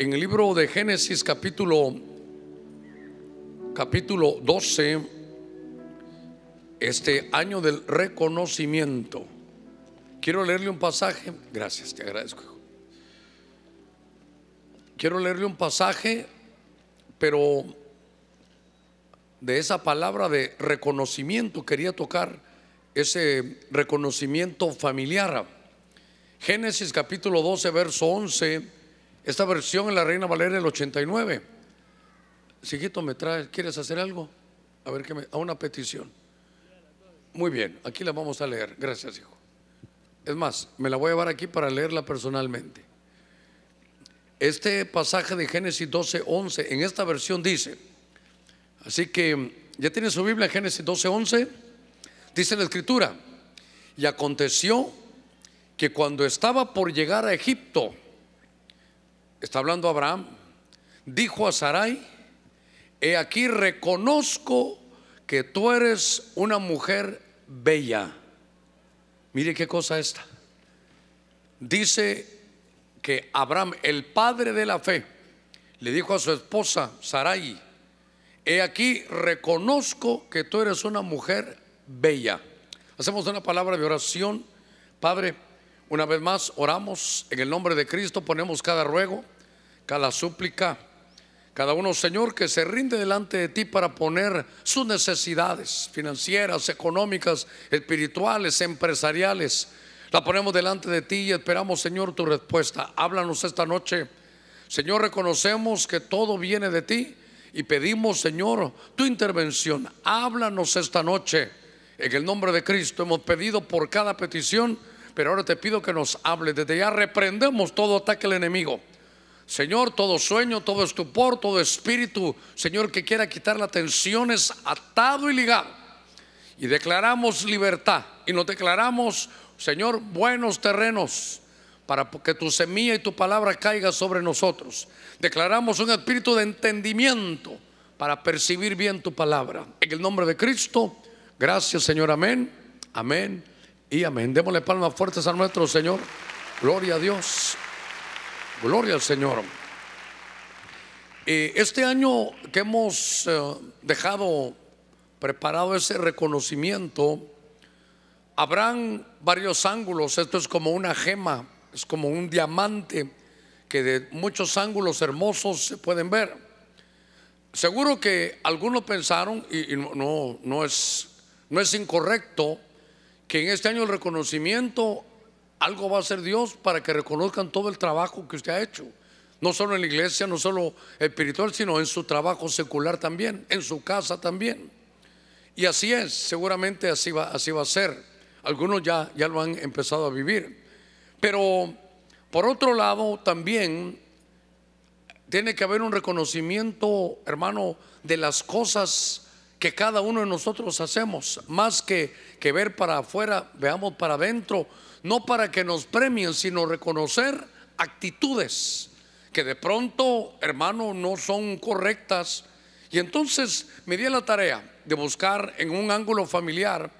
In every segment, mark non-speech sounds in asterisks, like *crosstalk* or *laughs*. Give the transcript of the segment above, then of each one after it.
en el libro de Génesis capítulo capítulo 12 este año del reconocimiento. Quiero leerle un pasaje, gracias, te agradezco. Quiero leerle un pasaje, pero de esa palabra de reconocimiento quería tocar ese reconocimiento familiar. Génesis capítulo 12, verso 11, esta versión en la Reina Valeria del 89. Siguito, ¿me traes? ¿Quieres hacer algo? A ver, que me, a una petición. Muy bien, aquí la vamos a leer. Gracias, hijo. Es más, me la voy a llevar aquí para leerla personalmente. Este pasaje de Génesis 12, 11, en esta versión dice, así que ya tiene su Biblia, Génesis 12, 11, dice la escritura, y aconteció que cuando estaba por llegar a Egipto, está hablando Abraham, dijo a Sarai, he aquí reconozco que tú eres una mujer bella. Mire qué cosa esta. Dice que Abraham, el padre de la fe, le dijo a su esposa Sarai, he aquí reconozco que tú eres una mujer bella. Hacemos una palabra de oración. Padre, una vez más oramos en el nombre de Cristo, ponemos cada ruego, cada súplica, cada uno, Señor, que se rinde delante de ti para poner sus necesidades financieras, económicas, espirituales, empresariales. La ponemos delante de ti y esperamos, Señor, tu respuesta. Háblanos esta noche. Señor, reconocemos que todo viene de ti y pedimos, Señor, tu intervención. Háblanos esta noche. En el nombre de Cristo hemos pedido por cada petición, pero ahora te pido que nos hable. Desde ya reprendemos todo ataque al enemigo. Señor, todo sueño, todo estupor, todo espíritu, Señor, que quiera quitar la tensión es atado y ligado. Y declaramos libertad y nos declaramos, Señor, buenos terrenos para que tu semilla y tu palabra caiga sobre nosotros. Declaramos un espíritu de entendimiento para percibir bien tu palabra. En el nombre de Cristo, gracias Señor, amén, amén y amén. Démosle palmas fuertes a nuestro Señor. Gloria a Dios. Gloria al Señor. este año que hemos eh, dejado preparado ese reconocimiento, habrán varios ángulos. Esto es como una gema, es como un diamante que de muchos ángulos hermosos se pueden ver. Seguro que algunos pensaron, y, no, no, es, no es incorrecto, que en este año el reconocimiento algo va a hacer Dios para que reconozcan todo el trabajo que usted ha hecho. No solo en la iglesia, no solo espiritual, sino en su trabajo secular también, en su casa también. Y así es, seguramente así va, así va a ser. Algunos ya, ya lo han empezado a vivir. Pero por otro lado, también tiene que haber un reconocimiento, hermano, de las cosas que cada uno de nosotros hacemos, más que, que ver para afuera, veamos para adentro no para que nos premien, sino reconocer actitudes que de pronto, hermano, no son correctas. Y entonces me di la tarea de buscar en un ángulo familiar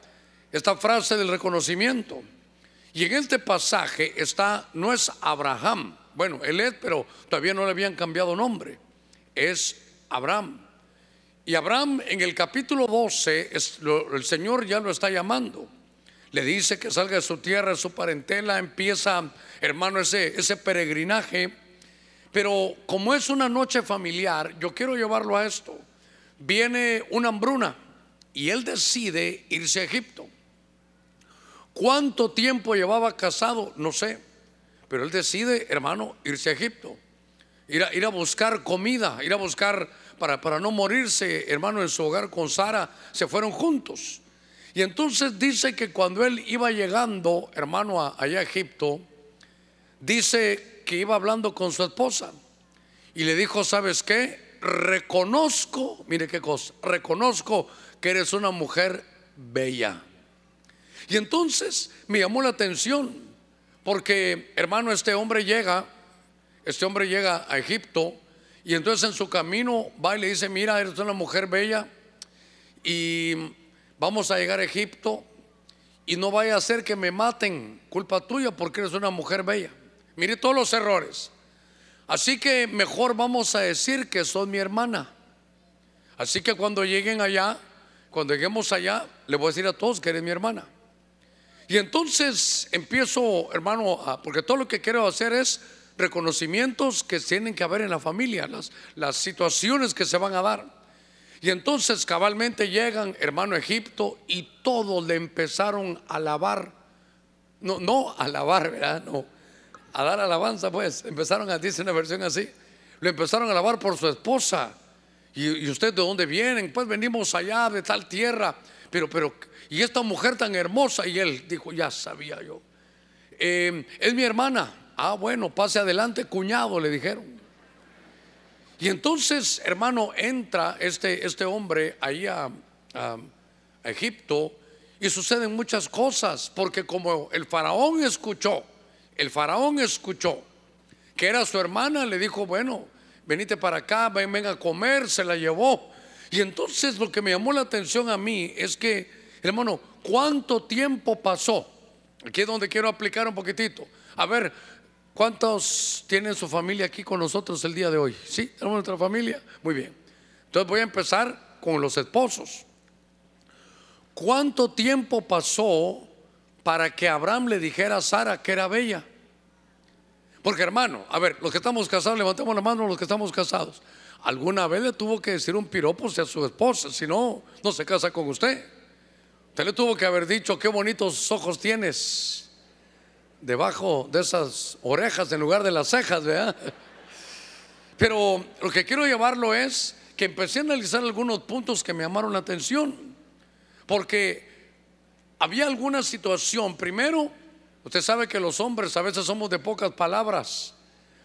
esta frase del reconocimiento. Y en este pasaje está, no es Abraham, bueno, él es, pero todavía no le habían cambiado nombre, es Abraham. Y Abraham en el capítulo 12, el Señor ya lo está llamando le dice que salga de su tierra, de su parentela, empieza, hermano, ese, ese peregrinaje. Pero como es una noche familiar, yo quiero llevarlo a esto. Viene una hambruna y él decide irse a Egipto. ¿Cuánto tiempo llevaba casado? No sé. Pero él decide, hermano, irse a Egipto. Ir a, ir a buscar comida, ir a buscar para, para no morirse, hermano, en su hogar con Sara. Se fueron juntos. Y entonces dice que cuando él iba llegando, hermano, allá a Egipto, dice que iba hablando con su esposa y le dijo, ¿sabes qué? Reconozco, mire qué cosa, reconozco que eres una mujer bella. Y entonces me llamó la atención, porque hermano, este hombre llega, este hombre llega a Egipto y entonces en su camino va y le dice, mira, eres una mujer bella y vamos a llegar a Egipto y no vaya a ser que me maten, culpa tuya porque eres una mujer bella. Mire todos los errores. Así que mejor vamos a decir que son mi hermana. Así que cuando lleguen allá, cuando lleguemos allá, le voy a decir a todos que eres mi hermana. Y entonces empiezo, hermano, porque todo lo que quiero hacer es reconocimientos que tienen que haber en la familia, las, las situaciones que se van a dar. Y entonces cabalmente llegan, hermano Egipto, y todos le empezaron a alabar. No, no a alabar, ¿verdad? No, a dar alabanza, pues. Empezaron a, dice una versión así. Le empezaron a alabar por su esposa. Y, y usted de dónde vienen? Pues venimos allá de tal tierra. Pero, pero y esta mujer tan hermosa, y él dijo, ya sabía yo, em, es mi hermana. Ah, bueno, pase adelante, cuñado, le dijeron. Y entonces, hermano, entra este, este hombre ahí a, Egipto y suceden muchas cosas, porque como el faraón escuchó, el faraón escuchó que era su hermana, le dijo, bueno, venite para acá, ven, ven a comer, se la llevó. Y entonces lo que me llamó la atención a mí es que Hermano, ¿cuánto tiempo pasó? Aquí es donde quiero aplicar un poquitito. A ver, ¿cuántos tienen su familia aquí con nosotros el día de hoy? ¿Sí? ¿Tenemos nuestra familia? Muy bien. Entonces voy a empezar con los esposos. ¿Cuánto tiempo pasó para que Abraham le dijera a Sara que era bella? Porque hermano, a ver, los que estamos casados, levantemos la mano los que estamos casados. Alguna vez le tuvo que decir un piropo a su esposa, si no, no se casa con usted. Usted le tuvo que haber dicho qué bonitos ojos tienes debajo de esas orejas en lugar de las cejas, ¿verdad? Pero lo que quiero llevarlo es que empecé a analizar algunos puntos que me llamaron la atención. Porque había alguna situación, primero, usted sabe que los hombres a veces somos de pocas palabras,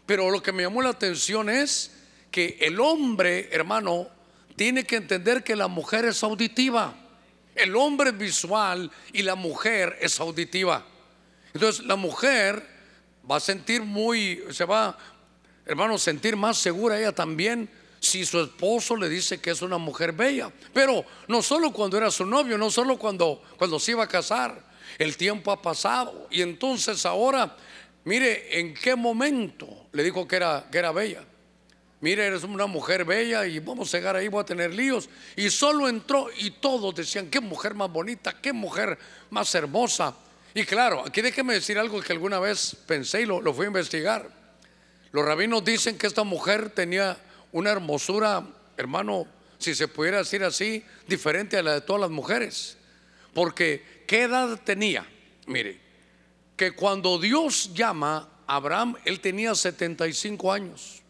pero lo que me llamó la atención es que el hombre, hermano, tiene que entender que la mujer es auditiva. El hombre es visual y la mujer es auditiva. Entonces la mujer va a sentir muy, se va, hermano, sentir más segura ella también si su esposo le dice que es una mujer bella. Pero no solo cuando era su novio, no solo cuando, cuando se iba a casar. El tiempo ha pasado y entonces ahora, mire en qué momento le dijo que era, que era bella mire, eres una mujer bella y vamos a llegar ahí, voy a tener líos. Y solo entró y todos decían, qué mujer más bonita, qué mujer más hermosa. Y claro, aquí déjeme decir algo que alguna vez pensé y lo, lo fui a investigar. Los rabinos dicen que esta mujer tenía una hermosura, hermano, si se pudiera decir así, diferente a la de todas las mujeres. Porque, ¿qué edad tenía? Mire, que cuando Dios llama a Abraham, él tenía 75 años.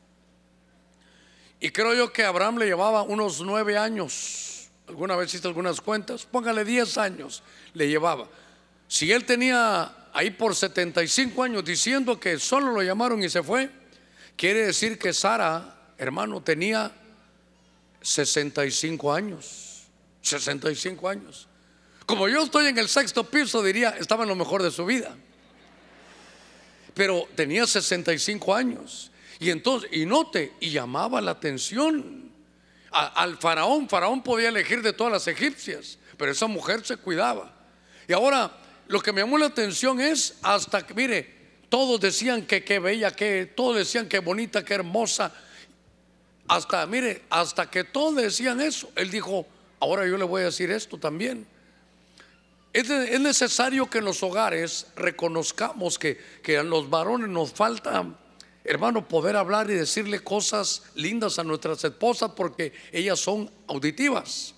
Y creo yo que Abraham le llevaba unos nueve años. Alguna vez hiciste algunas cuentas. Póngale diez años le llevaba. Si él tenía ahí por 75 años diciendo que solo lo llamaron y se fue, quiere decir que Sara, hermano, tenía 65 años. 65 años. Como yo estoy en el sexto piso, diría, estaba en lo mejor de su vida. Pero tenía 65 años. Y entonces, y note, y llamaba la atención al faraón. Faraón podía elegir de todas las egipcias, pero esa mujer se cuidaba. Y ahora, lo que me llamó la atención es hasta que, mire, todos decían que qué bella, que todos decían que bonita, que hermosa. Hasta, mire, hasta que todos decían eso, él dijo, ahora yo le voy a decir esto también. Es, necesario que en los hogares reconozcamos que, que a los varones nos falta hermano, poder hablar y decirle cosas lindas a nuestras esposas porque ellas son auditivas.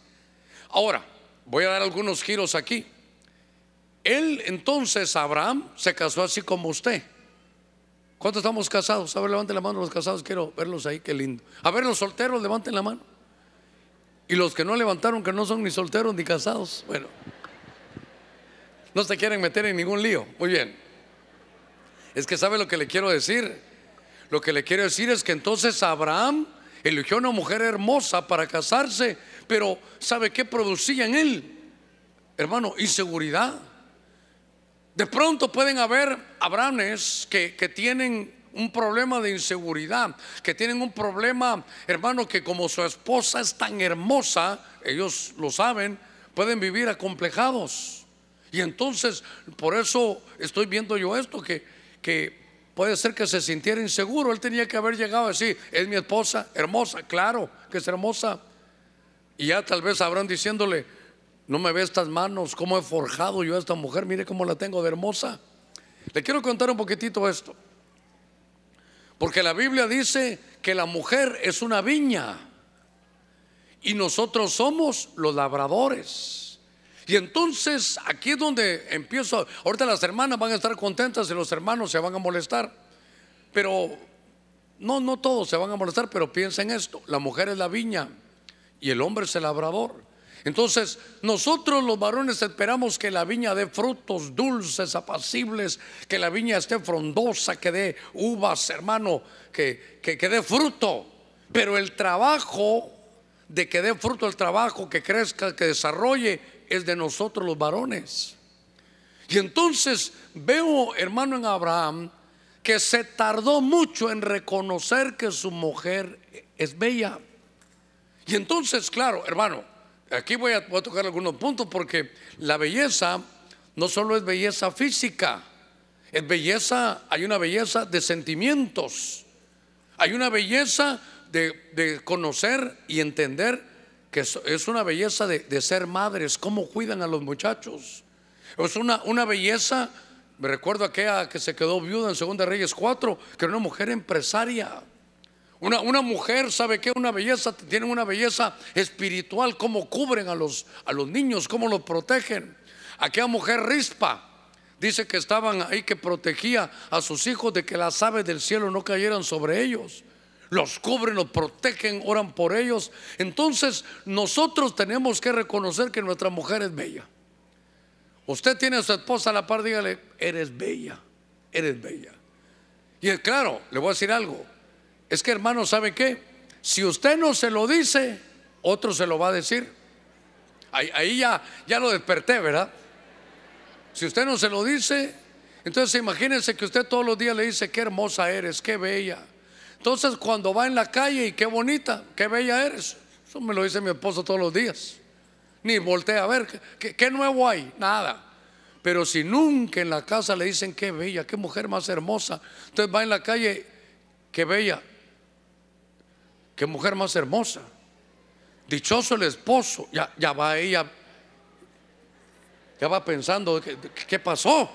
Ahora, voy a dar algunos giros aquí. Él entonces, Abraham, se casó así como usted. ¿Cuántos estamos casados? A ver, levanten la mano los casados, quiero verlos ahí, qué lindo. A ver, los solteros, levanten la mano. Y los que no levantaron, que no son ni solteros ni casados, bueno, no se quieren meter en ningún lío. Muy bien. Es que sabe lo que le quiero decir. Lo que le quiero decir es que entonces Abraham eligió una mujer hermosa para casarse, pero ¿sabe qué producía en él? Hermano, inseguridad. De pronto pueden haber Abrahames que, que tienen un problema de inseguridad, que tienen un problema, hermano, que como su esposa es tan hermosa, ellos lo saben, pueden vivir acomplejados. Y entonces, por eso estoy viendo yo esto, que, que puede ser que se sintiera inseguro. Él tenía que haber llegado a decir, es mi esposa, hermosa, claro que es hermosa. Y ya tal vez habrán diciéndole, no me ve estas manos, cómo he forjado yo a esta mujer, mire cómo la tengo de hermosa. Le quiero contar un poquitito esto. Porque la Biblia dice que la mujer es una viña y nosotros somos los labradores. Y entonces aquí es donde empiezo. Ahorita las hermanas van a estar contentas y los hermanos se van a molestar. Pero no, no todos se van a molestar, pero piensen esto: la mujer es la viña y el hombre es el labrador. Entonces, nosotros los varones esperamos que la viña dé frutos dulces, apacibles, que la viña esté frondosa, que dé uvas, hermano, que, que, dé fruto. Pero el trabajo de que dé fruto el trabajo, que crezca, que desarrolle, es de nosotros los varones. Y entonces veo, hermano, en Abraham, que se tardó mucho en reconocer que su mujer es bella. Y entonces, claro, hermano, Aquí voy a, tocar algunos puntos porque la belleza no solo es belleza física, es belleza, hay una belleza de sentimientos, hay una belleza de, conocer y entender que es, una belleza de, ser madres, cómo cuidan a los muchachos. Es una, una belleza, me recuerdo aquella que se quedó viuda en Segunda Reyes 4, que era una mujer empresaria una, mujer, ¿sabe qué? Una belleza, tienen una belleza espiritual, cómo cubren a los, a los niños, cómo los protegen. Aquella mujer rispa, dice que estaban ahí que protegía a sus hijos de que las aves del cielo no cayeran sobre ellos. Los cubren, los protegen, oran por ellos. Entonces nosotros tenemos que reconocer que nuestra mujer es bella. Usted tiene a su esposa a la par, dígale, eres bella, eres bella. Y claro, le voy a decir algo, es que hermano, ¿sabe qué? Si usted no se lo dice, otro se lo va a decir. Ahí, ya, ya lo desperté, ¿verdad? Si usted no se lo dice, entonces imagínense que usted todos los días le dice, qué hermosa eres, qué bella. Entonces cuando va en la calle y qué bonita, qué bella eres. Eso me lo dice mi esposo todos los días. Ni voltea a ver, ¿qué, qué nuevo hay? Nada. Pero si nunca en la casa le dicen, qué bella, qué mujer más hermosa, entonces va en la calle, qué bella, Qué mujer más hermosa. Dichoso el esposo. Ya, ya va ella. Ya va pensando, ¿qué, ¿qué pasó?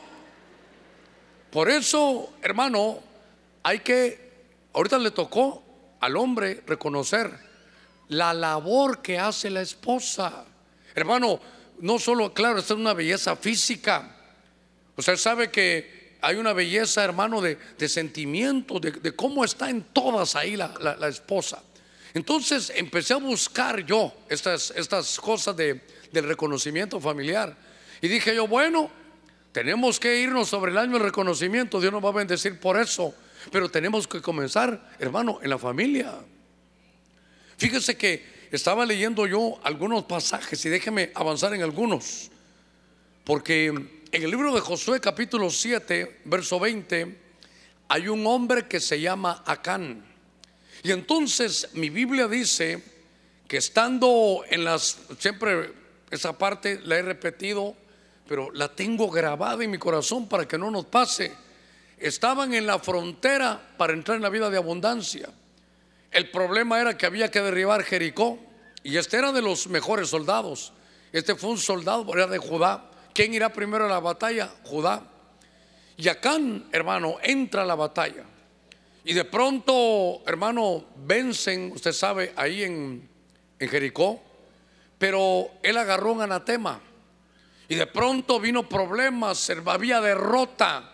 Por eso, hermano, hay que, ahorita le tocó al hombre reconocer la labor que hace la esposa. Hermano, no solo, claro, esta es una belleza física. Usted sabe que hay una belleza, hermano, de, sentimiento, de, cómo está en todas ahí la esposa. Entonces empecé a buscar yo estas, estas cosas de, del reconocimiento familiar. Y dije yo, bueno, tenemos que irnos sobre el año del reconocimiento. Dios nos va a bendecir por eso. Pero tenemos que comenzar, hermano, en la familia. Fíjese que estaba leyendo yo algunos pasajes y déjeme avanzar en algunos. Porque en el libro de Josué capítulo 7, verso 20, hay un hombre que se llama Acán. Y entonces mi Biblia dice que estando en las, siempre esa parte la he repetido, pero la tengo grabada en mi corazón para que no nos pase. Estaban en la frontera para entrar en la vida de abundancia. El problema era que había que derribar Jericó y este era de los mejores soldados. Este fue un soldado, era de Judá. ¿Quién irá primero a la batalla? Judá. Y Acán, hermano, entra a la batalla. Y de pronto, hermano, vencen, usted sabe, ahí en, Jericó, pero él agarró un anatema. Y de pronto vino problemas, había derrota.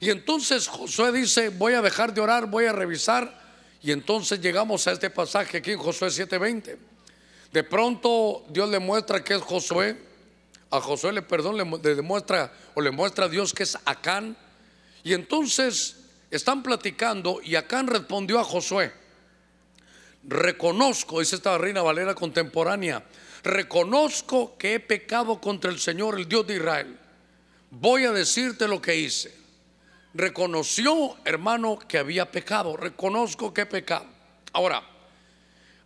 Y entonces Josué dice, voy a dejar de orar, voy a revisar. Y entonces llegamos a este pasaje aquí en Josué 7:20. De pronto Dios le muestra que es Josué. A Josué le perdón, le, demuestra o le muestra a Dios que es Acán. Y entonces están platicando y Acán respondió a Josué, reconozco, dice esta reina Valera contemporánea, reconozco que he pecado contra el Señor, el Dios de Israel. Voy a decirte lo que hice. Reconoció, hermano, que había pecado. Reconozco que he pecado. Ahora,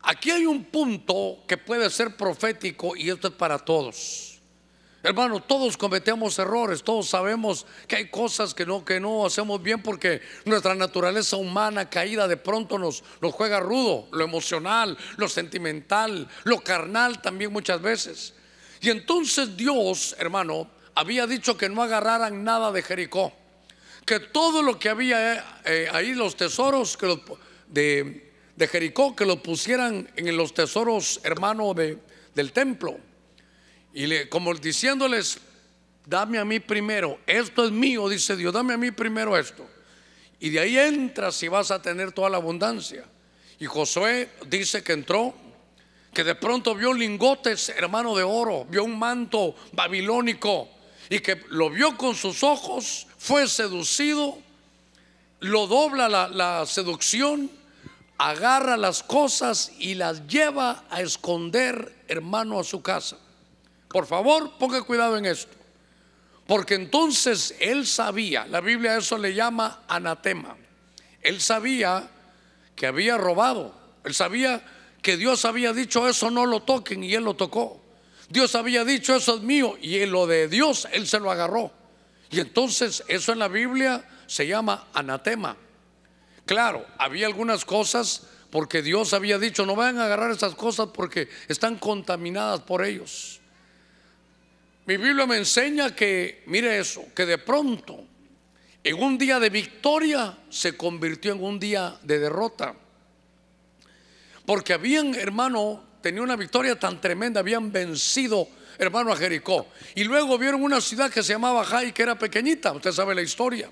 aquí hay un punto que puede ser profético y esto es para todos. Hermano, todos cometemos errores, todos sabemos que hay cosas que no, que no hacemos bien porque nuestra naturaleza humana caída de pronto nos, nos juega rudo, lo emocional, lo sentimental, lo carnal también muchas veces. Y entonces Dios, hermano, había dicho que no agarraran nada de Jericó, que todo lo que había eh, eh, ahí, los tesoros que de, de, Jericó, que lo pusieran en los tesoros, hermano, de, del templo. Y le, como diciéndoles, dame a mí primero, esto es mío, dice Dios, dame a mí primero esto. Y de ahí entras y vas a tener toda la abundancia. Y Josué dice que entró, que de pronto vio lingotes, hermano de oro, vio un manto babilónico y que lo vio con sus ojos, fue seducido, lo dobla la, la seducción, agarra las cosas y las lleva a esconder, hermano, a su casa. Por favor, ponga cuidado en esto. Porque entonces él sabía, la Biblia eso le llama anatema. Él sabía que había robado. Él sabía que Dios había dicho eso no lo toquen y él lo tocó. Dios había dicho eso es mío y lo de Dios él se lo agarró. Y entonces eso en la Biblia se llama anatema. Claro, había algunas cosas porque Dios había dicho no vayan a agarrar esas cosas porque están contaminadas por ellos. Mi Biblia me enseña que, mire eso, que de pronto, en un día de victoria, se convirtió en un día de derrota. Porque habían, hermano, tenía una victoria tan tremenda, habían vencido, hermano, a Jericó. Y luego vieron una ciudad que se llamaba Jai, que era pequeñita, usted sabe la historia.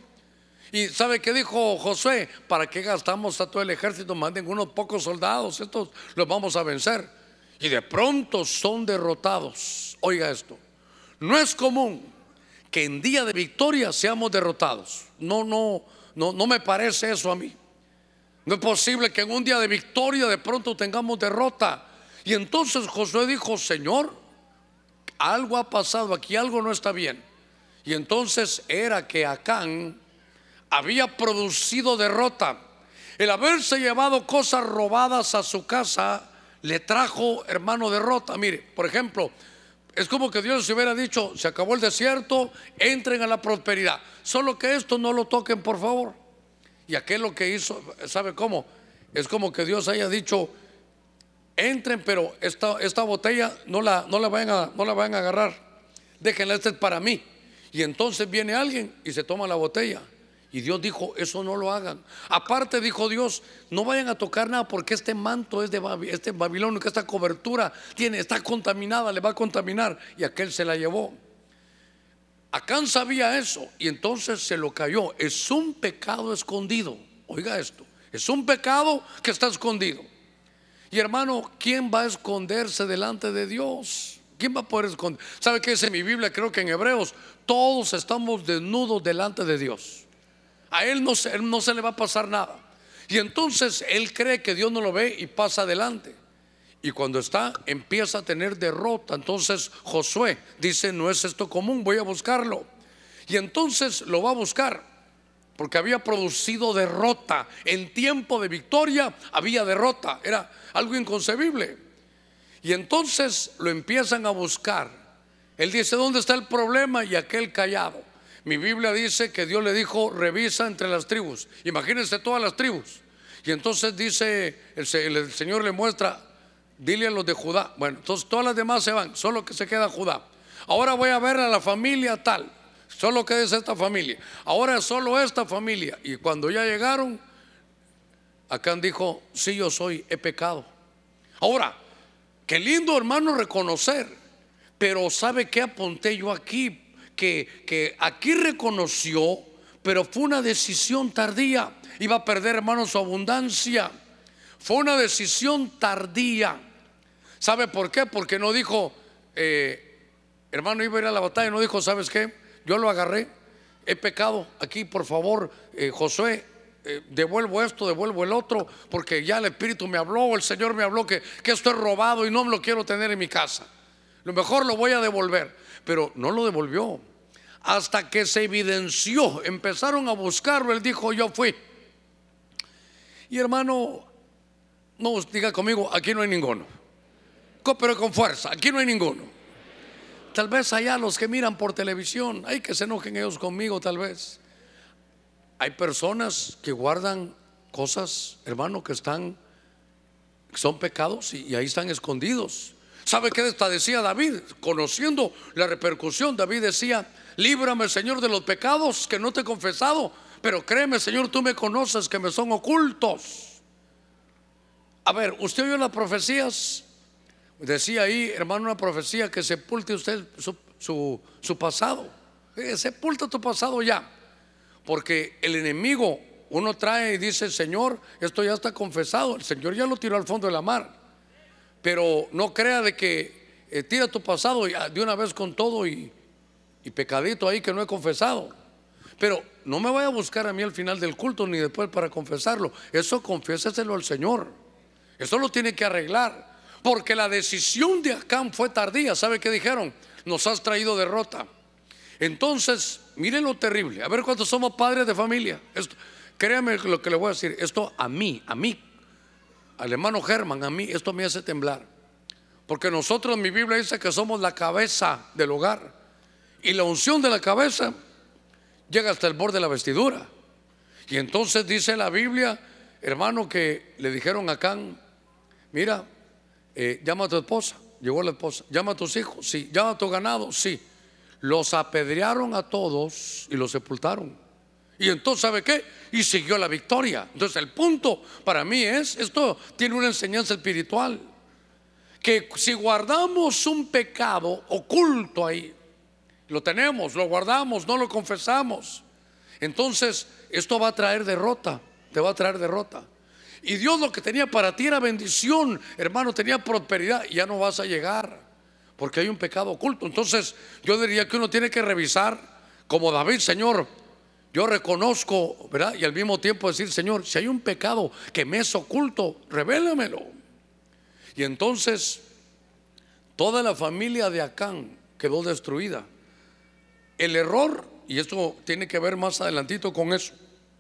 Y sabe qué dijo José, ¿para qué gastamos a todo el ejército? Manden unos pocos soldados, estos los vamos a vencer. Y de pronto son derrotados. Oiga esto. No es común que en día de victoria seamos derrotados. No, no, no, no me parece eso a mí. No es posible que en un día de victoria de pronto tengamos derrota. Y entonces Josué dijo, Señor, algo ha pasado aquí, algo no está bien. Y entonces era que Acán había producido derrota. El haberse llevado cosas robadas a su casa le trajo, hermano, derrota. Mire, por ejemplo, es como que Dios se hubiera dicho, se acabó el desierto, entren a la prosperidad. Solo que esto no lo toquen, por favor. Y aquel lo que hizo, ¿sabe cómo? Es como que Dios haya dicho, entren, pero esta, botella no la, no, la vayan a, no la vayan a agarrar. Déjenla, esta es para mí. Y entonces viene alguien y se toma la botella. Y Dios dijo, eso no lo hagan. Aparte dijo Dios, no vayan a tocar nada porque este manto es de este Babilonia, que esta cobertura tiene, está contaminada, le va a contaminar. Y aquel se la llevó. Acán sabía eso y entonces se lo cayó. Es un pecado escondido. Oiga esto, es un pecado que está escondido. Y hermano, ¿quién va a esconderse delante de Dios? ¿Quién va a poder esconder? ¿Sabe qué en mi Biblia? Creo que en Hebreos todos estamos desnudos delante de Dios. A él no, se, no se le va a pasar nada. Y entonces él cree que Dios no lo ve y pasa adelante. Y cuando está, empieza a tener derrota. Entonces Josué dice, no es esto común, voy a buscarlo. Y entonces lo va a buscar, porque había producido derrota. En tiempo de victoria había derrota. Era algo inconcebible. Y entonces lo empiezan a buscar. Él dice, ¿dónde está el problema? Y aquel callado. Mi Biblia dice que Dios le dijo, revisa entre las tribus. Imagínense todas las tribus. Y entonces dice, el, Señor le muestra, dile a los de Judá. Bueno, entonces todas las demás se van, solo que se queda Judá. Ahora voy a ver a la familia tal, solo que es esta familia. Ahora es solo esta familia. Y cuando ya llegaron, Acán dijo, sí, yo soy, he pecado. Ahora, qué lindo hermano reconocer, pero ¿sabe qué apunté yo aquí? Que, aquí reconoció, pero fue una decisión tardía. Iba a perder, hermano, su abundancia. Fue una decisión tardía. ¿Sabe por qué? Porque no dijo, eh, hermano, iba a ir a la batalla, no dijo, ¿sabes qué? Yo lo agarré, he pecado. Aquí, por favor, eh, Josué, eh, devuelvo esto, devuelvo el otro, porque ya el Espíritu me habló, el Señor me habló que, que esto es robado y no me lo quiero tener en mi casa. Lo mejor lo voy a devolver pero no lo devolvió. Hasta que se evidenció, empezaron a buscarlo, él dijo, yo fui. Y hermano, no diga conmigo, aquí no hay ninguno. Pero con fuerza, aquí no hay ninguno. tal vez allá los que miran por televisión, hay que se enojen ellos conmigo tal vez. Hay personas que guardan cosas, hermano, que están, son pecados y ahí están escondidos. ¿Sabe qué decía David? Conociendo la repercusión, David decía, líbrame Señor de los pecados que no te he confesado, pero créeme Señor, tú me conoces que me son ocultos. A ver, ¿usted oyó las profecías? Decía ahí, hermano, una profecía que sepulte usted su, su, pasado. Eh, sepulta tu pasado ya. Porque el enemigo, uno trae y dice, Señor, esto ya está confesado. El Señor ya lo tiró al fondo de la mar. Pero no crea de que eh, tira tu pasado de una vez con todo y, y pecadito ahí que no he confesado. Pero no me vaya a buscar a mí al final del culto ni después para confesarlo. Eso confiéseselo al Señor. Eso lo tiene que arreglar. Porque la decisión de Acán fue tardía. ¿Sabe qué dijeron? Nos has traído derrota. Entonces, miren lo terrible. A ver cuántos somos padres de familia. Esto, créame lo que le voy a decir. Esto a mí, a mí, al hermano Germán, a mí, esto me hace temblar. Porque nosotros, mi Biblia dice que somos la cabeza del hogar. Y la unción de la cabeza llega hasta el borde de la vestidura. Y entonces dice la Biblia, hermano, que le dijeron a Acán, mira, eh, llama a tu esposa, llegó la esposa, llama a tus hijos, sí, llama a tu ganado, sí. Los apedrearon a todos y los sepultaron. Y entonces, ¿sabe qué? Y siguió la victoria. Entonces, el punto para mí es, esto tiene una enseñanza espiritual, que si guardamos un pecado oculto ahí, lo tenemos, lo guardamos, no lo confesamos, entonces esto va a traer derrota, te va a traer derrota. Y Dios lo que tenía para ti era bendición, hermano, tenía prosperidad. Ya no vas a llegar porque hay un pecado oculto. Entonces yo diría que uno tiene que revisar como David, Señor, yo reconozco, ¿verdad? Y al mismo tiempo decir, Señor, si hay un pecado que me es oculto, revélamelo. Y entonces toda la familia de Acán quedó destruida. El error, y esto tiene que ver más adelantito con eso,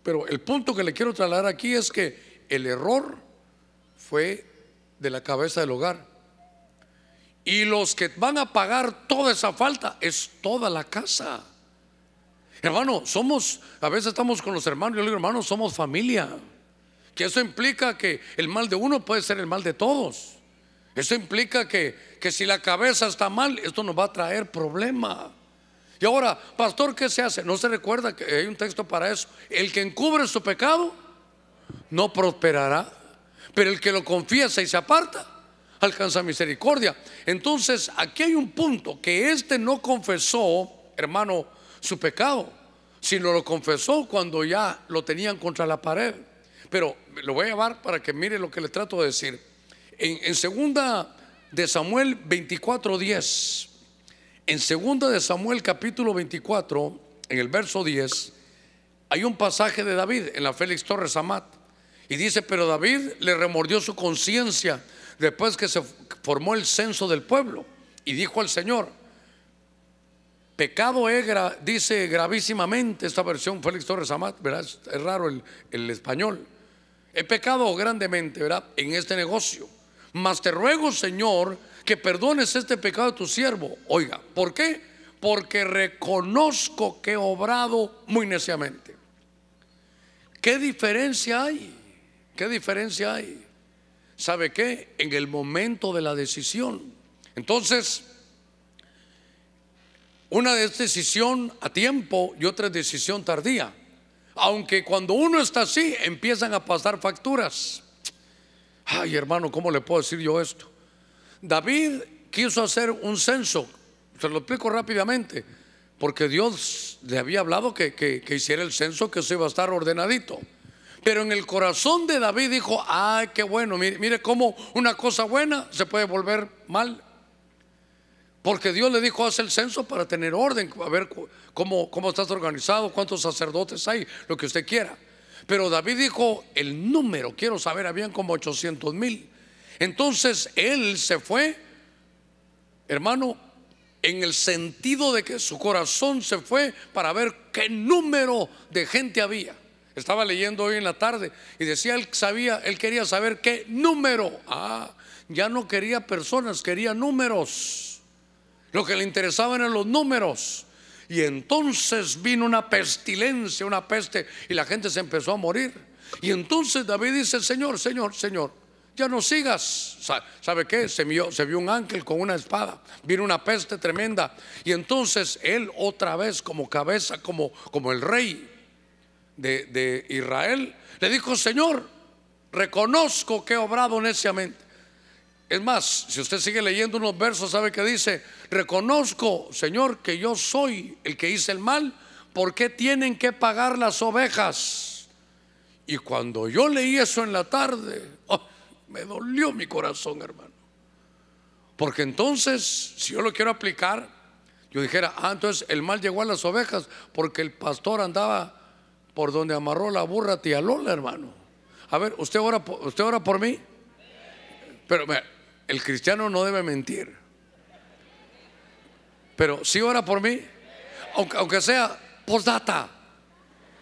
pero el punto que le quiero trasladar aquí es que el error fue de la cabeza del hogar. Y los que van a pagar toda esa falta es toda la casa. Hermano, somos, a veces estamos con los hermanos, yo digo, hermano, somos familia. Que eso implica que el mal de uno puede ser el mal de todos. Eso implica que, que si la cabeza está mal, esto nos va a traer problema. Y ahora, pastor, ¿qué se hace? No se recuerda que hay un texto para eso. El que encubre su pecado, no prosperará, pero el que lo confiesa y se aparta, alcanza misericordia. Entonces, aquí hay un punto, que este no confesó, hermano, su pecado, sino lo confesó cuando ya lo tenían contra la pared. Pero lo voy a llevar para que mire lo que le trato de decir. En, segunda de Samuel 24:10, en segunda de Samuel capítulo 24, en el verso 10, hay un pasaje de David en la Félix Torres Amat. Y dice, pero David le remordió su conciencia después que se formó el censo del pueblo. Y dijo al Señor, pecado he, dice gravísimamente esta versión Félix Torres Amat, ¿verdad? Es raro el, el español. He pecado grandemente. En este negocio. Mas te ruego, Señor, que perdones este pecado de tu siervo. Oiga, ¿por qué? Porque reconozco que he obrado muy neciamente. ¿Qué diferencia hay? ¿Qué diferencia hay? ¿Sabe qué? En el momento de la decisión. Entonces, una es decisión a tiempo y otra es decisión tardía. Aunque cuando uno está así, empiezan a pasar facturas. Ay, hermano, ¿cómo le puedo decir yo esto? David quiso hacer un censo, se lo explico rápidamente, porque Dios le había hablado que, que, hiciera el censo, que se iba a estar ordenadito. Pero en el corazón de David dijo, ay, qué bueno, mire cómo una cosa buena se puede volver mal. Porque Dios le dijo, haz el censo para tener orden, a ver cómo, cómo estás organizado, cuántos sacerdotes hay, lo que usted quiera. Pero David dijo, el número, quiero saber, habían como 800 mil. Entonces él se fue, hermano, en el sentido de que su corazón se fue para ver qué número de gente había. Estaba leyendo hoy en la tarde y decía, él sabía, él quería saber qué número. Ah, ya no quería personas, quería números. Lo que le interesaban eran los números. Y entonces vino una pestilencia, una peste, y la gente se empezó a morir. Y entonces David dice, Señor, Señor, Señor, ya no sigas. ¿Sabe qué? Se vio, se vio un ángel con una espada, vino una peste tremenda. Y entonces él otra vez como cabeza, como, como el rey de, de Israel, le dijo, Señor, reconozco que he obrado neciamente. Es más, si usted sigue leyendo unos versos, sabe que dice, reconozco, Señor, que yo soy el que hice el mal, ¿por qué tienen que pagar las ovejas? Y cuando yo leí eso en la tarde, oh, me dolió mi corazón, hermano. Porque entonces, si yo lo quiero aplicar, yo dijera, ah, entonces el mal llegó a las ovejas porque el pastor andaba por donde amarró la burra tía Lola, hermano. A ver, ¿usted ora, usted ora por mí? Pero el cristiano no debe mentir. Pero si ora por mí, aunque, sea postdata.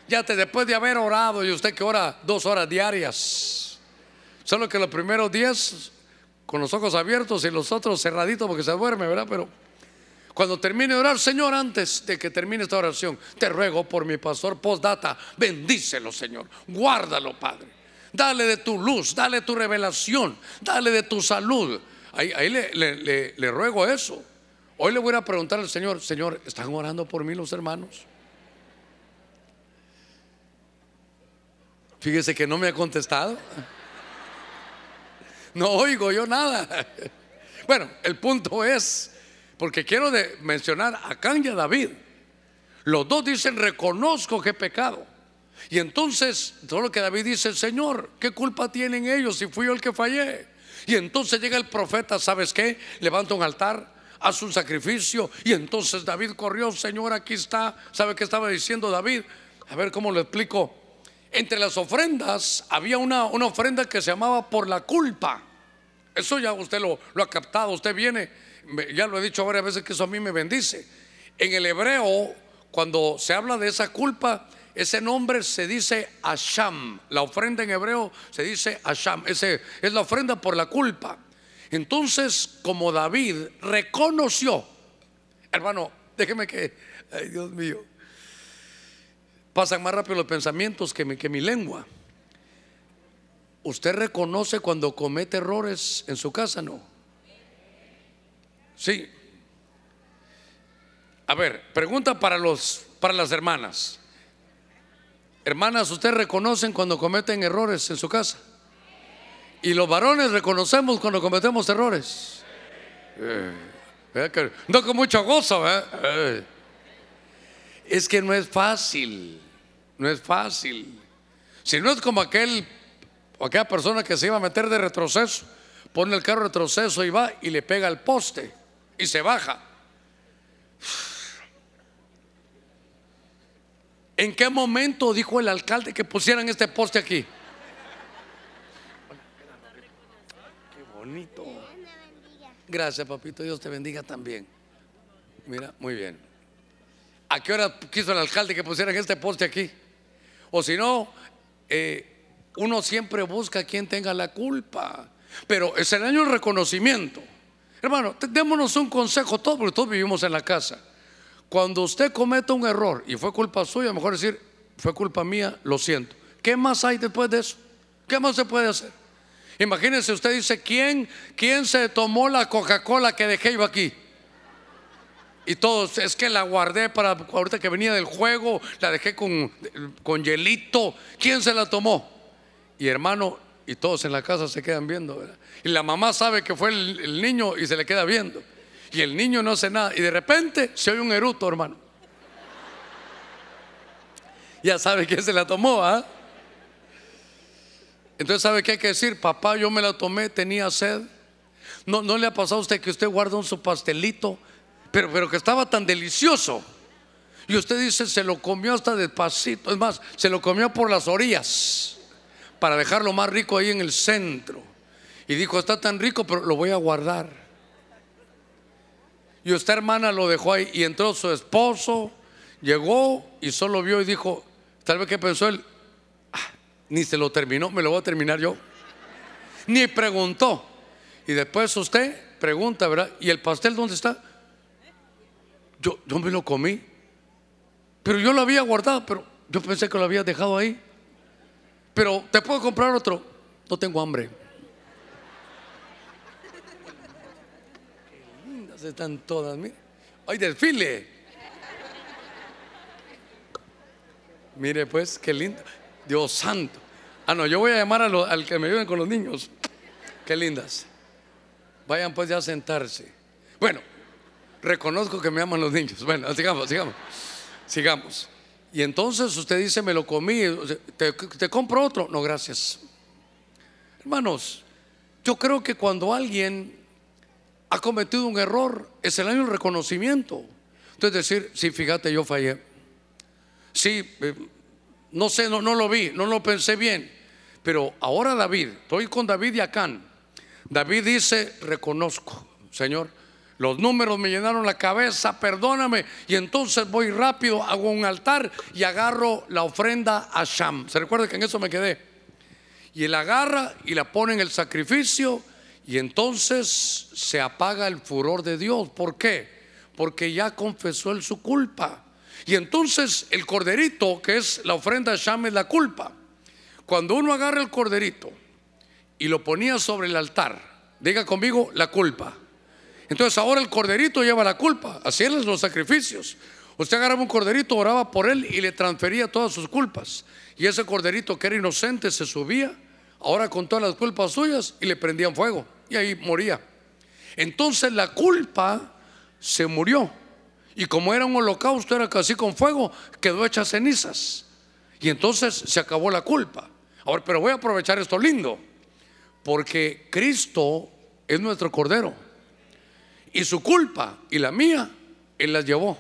Ya te, después de haber orado y usted que ora dos horas diarias. Solo que los primeros días con los ojos abiertos y los otros cerraditos porque se duerme, ¿verdad? Pero cuando termine de orar, Señor, antes de que termine esta oración, te ruego por mi pastor postdata, bendícelo, Señor, guárdalo, Padre. Dale de tu luz, dale tu revelación, dale de tu salud. Ahí, le, ruego eso. Hoy le voy a preguntar al Señor, Señor, ¿están orando por mí los hermanos? Fíjese que no me ha contestado. No oigo yo nada. Bueno, el punto es, porque quiero mencionar a Can y a David. Los dos dicen, reconozco que he pecado. Y entonces, todo lo que David dice, Señor, ¿qué culpa tienen ellos si fui yo el que fallé? Y entonces llega el profeta, ¿sabes qué? Levanta un altar, hace un sacrificio. Y entonces David corrió, Señor, aquí está. ¿Sabe qué estaba diciendo David? A ver cómo lo explico. Entre las ofrendas había una, una ofrenda que se llamaba por la culpa. Eso ya usted lo, lo ha captado. Usted viene, ya lo he dicho varias veces que eso a mí me bendice. En el hebreo, cuando se habla de esa culpa, ese nombre se dice Asham. La ofrenda en hebreo se dice Asham. Ese es la ofrenda por la culpa. Entonces, como David reconoció, hermano, déjeme que, ay Dios mío, pasan más rápido los pensamientos que mi, que mi lengua. ¿Usted reconoce cuando comete errores en su casa? No. Sí. A ver, pregunta para los para las hermanas. Hermanas, ¿ustedes reconocen cuando cometen errores en su casa? Y los varones reconocemos cuando cometemos errores. Eh, no con mucho gozo, eh. Es que no es fácil, no es fácil. Si no es como aquel aquella persona que se iba a meter de retroceso, pone el carro retroceso y va y le pega al poste y se baja. ¿En qué momento dijo el alcalde que pusieran este poste aquí? Qué bonito. Gracias, papito. Dios te bendiga también. Mira, muy bien. ¿A qué hora quiso el alcalde que pusieran este poste aquí? O si no, eh, uno siempre busca quien tenga la culpa. Pero es el año del reconocimiento. Hermano, démonos un consejo todos, porque todos vivimos en la casa. Cuando usted cometa un error y fue culpa suya, mejor decir, fue culpa mía, lo siento. ¿Qué más hay después de eso? ¿Qué más se puede hacer? Imagínense, usted dice, ¿quién, quién se tomó la Coca-Cola que dejé yo aquí? Y todos, es que la guardé para ahorita que venía del juego, la dejé con, con hielito. ¿Quién se la tomó? Y hermano, y todos en la casa se quedan viendo. Y la mamá sabe que fue el niño y se le queda viendo y el niño no hace nada. Y de repente se oye un eruto, hermano. Ya sabe quién se la tomó, ¿ah? Entonces, ¿sabe qué hay que decir? Papá, yo me la tomé, tenía sed. ¿No, no le ha pasado a usted que usted guardó su pastelito, pero, pero que estaba tan delicioso? Y usted dice, se lo comió hasta despacito. Es más, se lo comió por las orillas para dejarlo más rico ahí en el centro. Y dijo, está tan rico, pero lo voy a guardar. Y usted hermana lo dejó ahí y entró su esposo, llegó y solo vio y dijo, tal vez que pensó él, ah, ni se lo terminó, me lo voy a terminar yo. Ni preguntó. Y después usted pregunta, ¿verdad? ¿Y el pastel dónde está? yo, yo me lo comí. Pero yo lo había guardado, pero yo pensé que lo había dejado ahí. Pero te puedo comprar otro. No tengo hambre. Qué lindas están todas. Mire. Hay desfile. Mire pues, qué lindo. Dios santo. Ah, no, yo voy a llamar al que me ayuden con los niños. Qué lindas. Vayan pues ya a sentarse. Bueno, reconozco que me aman los niños. Bueno, sigamos, sigamos. Sigamos. Y entonces usted dice, me lo comí, ¿te, compro otro? No, gracias. Hermanos, yo creo que cuando alguien ha cometido un error, es el año del reconocimiento. Entonces decir, sí, fíjate, yo fallé. Sí, eh, no sé, no, no lo vi, no lo pensé bien. Pero ahora David, estoy con David y Acán. David dice, reconozco, Señor, los números me llenaron la cabeza, perdóname. Y entonces voy rápido, hago un altar y agarro la ofrenda a Sham. ¿Se recuerda que en eso me quedé? Y él agarra y la pone en el sacrificio y entonces se apaga el furor de Dios. ¿Por qué? Porque ya confesó él su culpa. Y entonces el corderito, que es la ofrenda a Sham, es la culpa. Cuando uno agarra el corderito y lo ponía sobre el altar, diga conmigo la culpa. Entonces ahora el corderito lleva la culpa. Así los sacrificios. Usted agarraba un corderito, oraba por él y le transfería todas sus culpas. Y ese corderito que era inocente se subía, ahora con todas las culpas suyas y le prendían fuego. Y ahí moría. Entonces la culpa se murió. Y como era un holocausto, era casi con fuego, quedó hecha cenizas. Y entonces se acabó la culpa. Ahora, pero voy a aprovechar esto lindo. Porque Cristo es nuestro cordero. Y su culpa y la mía, Él la llevó.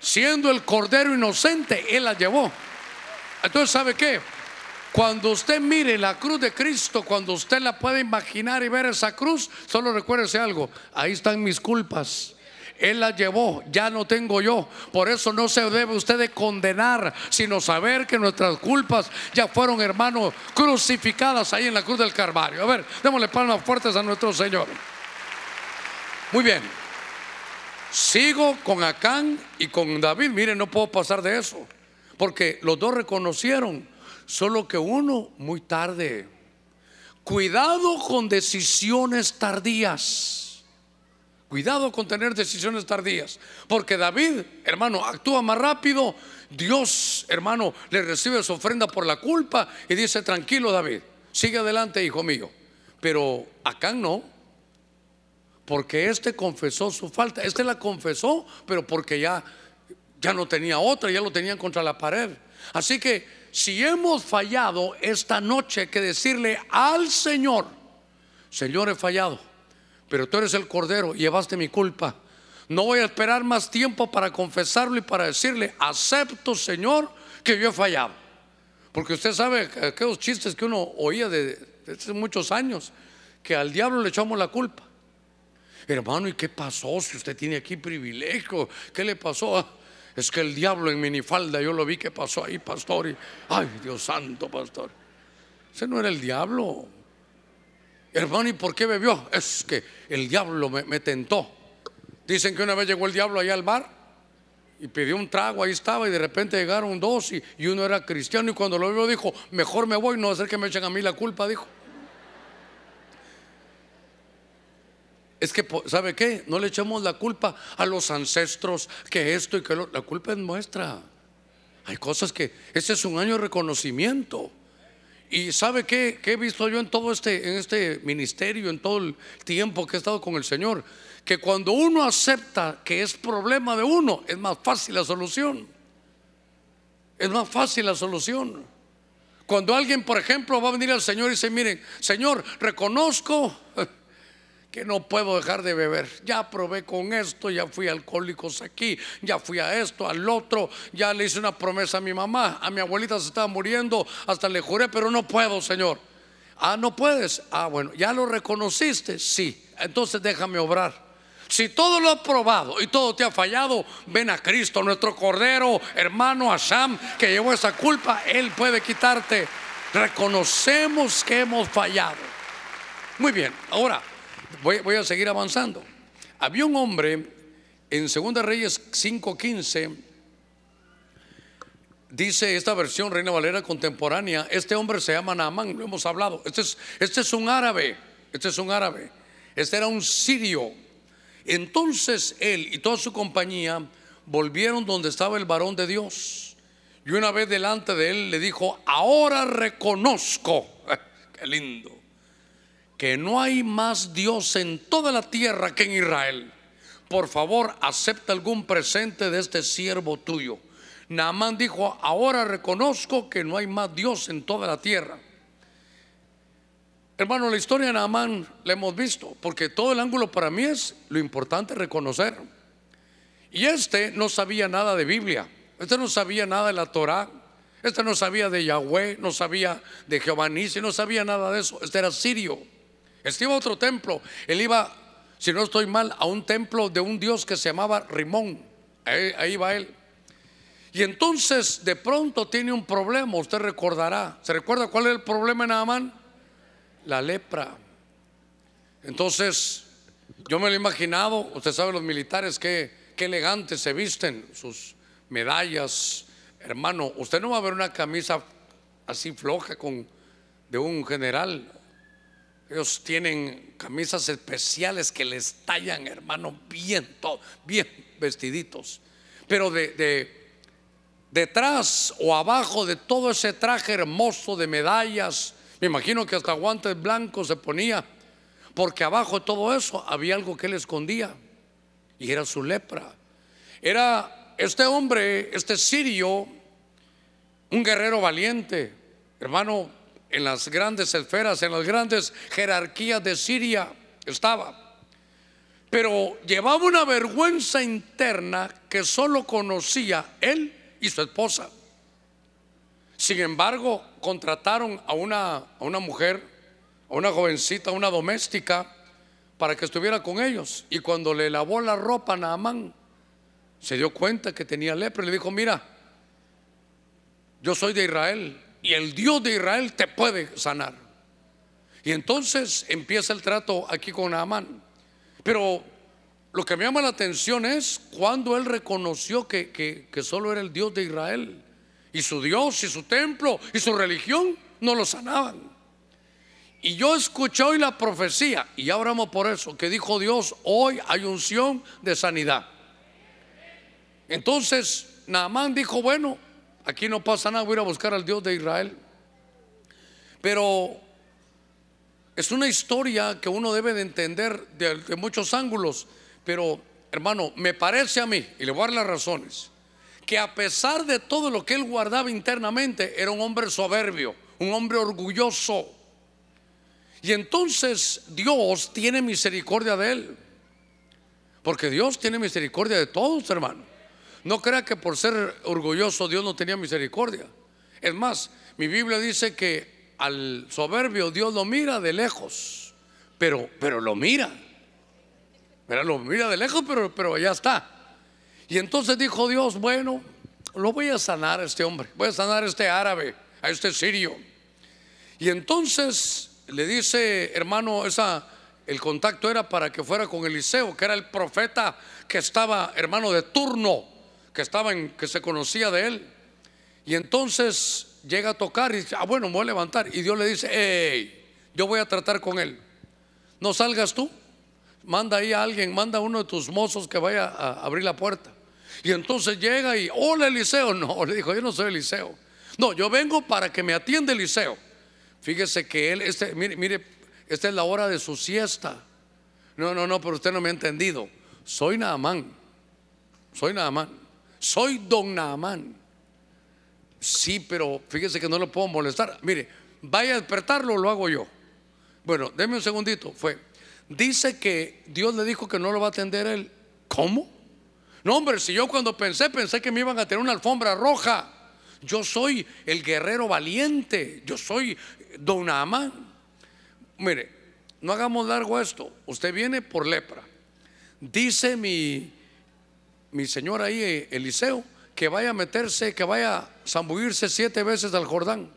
Siendo el cordero inocente, Él la llevó. Entonces, ¿sabe qué? Cuando usted mire la cruz de Cristo, cuando usted la puede imaginar y ver esa cruz, solo recuérdese algo, ahí están mis culpas. Él la llevó, ya no tengo yo. Por eso no se debe usted de condenar, sino saber que nuestras culpas ya fueron, hermanos, crucificadas ahí en la cruz del Calvario. A ver, démosle palmas fuertes a nuestro Señor. Muy bien. Sigo con Acán y con David. Miren, no puedo pasar de eso. Porque los dos reconocieron, solo que uno muy tarde. Cuidado con decisiones tardías. Cuidado con tener decisiones tardías. Porque David, hermano, actúa más rápido. Dios, hermano, le recibe su ofrenda por la culpa y dice, tranquilo David, sigue adelante, hijo mío. Pero Acán no porque este confesó su falta. Este la confesó, pero porque ya, ya no tenía otra, ya lo tenían contra la pared. Así que si hemos fallado esta noche, que decirle al Señor, Señor, he fallado, pero tú eres el Cordero, llevaste mi culpa. No voy a esperar más tiempo para confesarlo y para decirle, acepto, Señor, que yo he fallado. Porque usted sabe aquellos chistes que uno oía de, de hace muchos años, que al diablo le echamos la culpa. Hermano, ¿y qué pasó? Si usted tiene aquí privilegio, ¿qué le pasó? Es que el diablo en minifalda, yo lo vi que pasó ahí, pastor. Y, ay, Dios santo, pastor. Ese no era el diablo. Hermano, ¿y por qué bebió? Es que el diablo me, tentó. Dicen que una vez llegó el diablo allá al bar y pidió un trago, ahí estaba, y de repente llegaron dos y, y uno era cristiano. Y cuando lo vio, dijo: Mejor me voy, no hacer que me echen a mí la culpa, dijo. Es que, ¿sabe qué? No le echemos la culpa a los ancestros, que esto y que lo, la culpa es nuestra. Hay cosas que, este es un año de reconocimiento. Y ¿sabe qué? ¿Qué he visto yo en todo este, en este ministerio, en todo el tiempo que he estado con el Señor? Que cuando uno acepta que es problema de uno, es más fácil la solución. Es más fácil la solución. Cuando alguien, por ejemplo, va a venir al Señor y dice, miren, Señor, reconozco que no puedo dejar de beber. Ya probé con esto, ya fui alcohólicos aquí, ya fui a esto, al otro, ya le hice una promesa a mi mamá, a mi abuelita se estaba muriendo, hasta le juré, pero no puedo, Señor. Ah, no puedes. Ah, bueno, ya lo reconociste, sí. Entonces déjame obrar. Si todo lo ha probado y todo te ha fallado, ven a Cristo, nuestro Cordero, hermano Asham, que llevó esa culpa, Él puede quitarte. Reconocemos que hemos fallado. Muy bien, ahora voy, a seguir avanzando. Había un hombre En 2 Reyes 5:15 dice esta versión Reina Valera contemporánea, este hombre se llama Naamán, lo hemos hablado. Este es, este es un árabe, este es un árabe. Este era un sirio. Entonces él y toda su compañía volvieron donde estaba el varón de Dios. Y una vez delante de él le dijo, ahora reconozco, *laughs* qué lindo, que no hay más Dios en toda la tierra que en Israel. Por favor, acepta algún presente de este siervo tuyo. Naamán dijo, ahora reconozco que no hay más Dios en toda la tierra. Hermano, la historia de Naamán la hemos visto, porque todo el ángulo para mí es lo importante reconocer. Y este no sabía nada de Biblia, este no sabía nada de la Torah, este no sabía de Yahweh, no sabía de Jehová Nisi, no sabía nada de eso. Este era sirio. Este iba a otro templo. Él iba, si no estoy mal, a un templo de un dios que se llamaba Rimón. Ahí, va él. Y entonces de pronto tiene un problema, usted recordará. ¿Se recuerda cuál es el problema en Naamán? La lepra. Entonces, yo me lo he imaginado, usted sabe los militares que qué elegantes se visten, sus medallas. Hermano, usted no va a ver una camisa así floja con de un general. Ellos tienen camisas especiales que les tallan, hermano, bien, todo, bien vestiditos. Pero de, de detrás o abajo de todo ese traje hermoso de medallas, me imagino que hasta guantes blancos se ponía, porque abajo de todo eso había algo que él escondía, y era su lepra. Era este hombre, este sirio, un guerrero valiente, hermano, en las grandes esferas, en las grandes jerarquías de Siria estaba. Pero llevaba una vergüenza interna que solo conocía él y su esposa. Sin embargo, contrataron a una, a una mujer, a una jovencita, a una doméstica, para que estuviera con ellos. Y cuando le lavó la ropa a Naamán, se dio cuenta que tenía lepra y le dijo, mira, yo soy de Israel y el Dios de Israel te puede sanar. Y entonces empieza el trato aquí con Naamán. Pero lo que me llama la atención es cuando él reconoció que, que, solo era el Dios de Israel. Y su Dios y su templo y su religión no lo sanaban. Y yo escuché hoy la profecía, y ya por eso, que dijo Dios, hoy hay unción de sanidad. Entonces, Naamán dijo, bueno, aquí no pasa nada, voy a ir a buscar al Dios de Israel. Pero es una historia que uno debe de entender de muchos ángulos. Pero, hermano, me parece a mí, y le voy a dar las razones, que a pesar de todo lo que él guardaba internamente, era un hombre soberbio, un hombre orgulloso. Y entonces Dios tiene misericordia de él. Porque Dios tiene misericordia de todos, hermano. No crea que por ser orgulloso Dios no tenía misericordia. Es más, mi Biblia dice que al soberbio Dios lo mira de lejos, pero, pero lo mira. Mira, lo mira de lejos, pero, pero ya está. Y entonces dijo Dios, bueno, lo voy a sanar a este hombre, voy a sanar a este árabe, a este sirio. Y entonces le dice, hermano, esa, el contacto era para que fuera con Eliseo, que era el profeta que estaba, hermano, de turno, que estaba que se conocía de él. Y entonces llega a tocar y dice, ah, bueno, me voy a levantar. Y Dios le dice, hey, yo voy a tratar con él. No salgas tú, manda ahí a alguien, manda a uno de tus mozos que vaya a abrir la puerta. Y entonces llega y, hola Eliseo. *laughs* No, le dijo, yo no soy Eliseo. No, yo vengo para que me atienda Eliseo. Fíjese que él, este, mire, mire, esta es la hora de su siesta. No, no, no, pero usted no me ha entendido. Soy Naamán. Soy Naamán. Soy don Naamán. Sí, pero fíjese que no lo puedo molestar. Mire, vaya a despertarlo, lo hago yo. Bueno, deme un segundito. Fue, Dice que Dios le dijo que no lo va a atender él. ¿Cómo? No, hombre, si yo cuando pensé, pensé que me iban a tener una alfombra roja. Yo soy el guerrero valiente. Yo soy Don Amán. Mire, no hagamos largo esto. Usted viene por lepra. Dice mi, mi señor ahí, Eliseo, que vaya a meterse, que vaya a zambullirse siete veces al Jordán.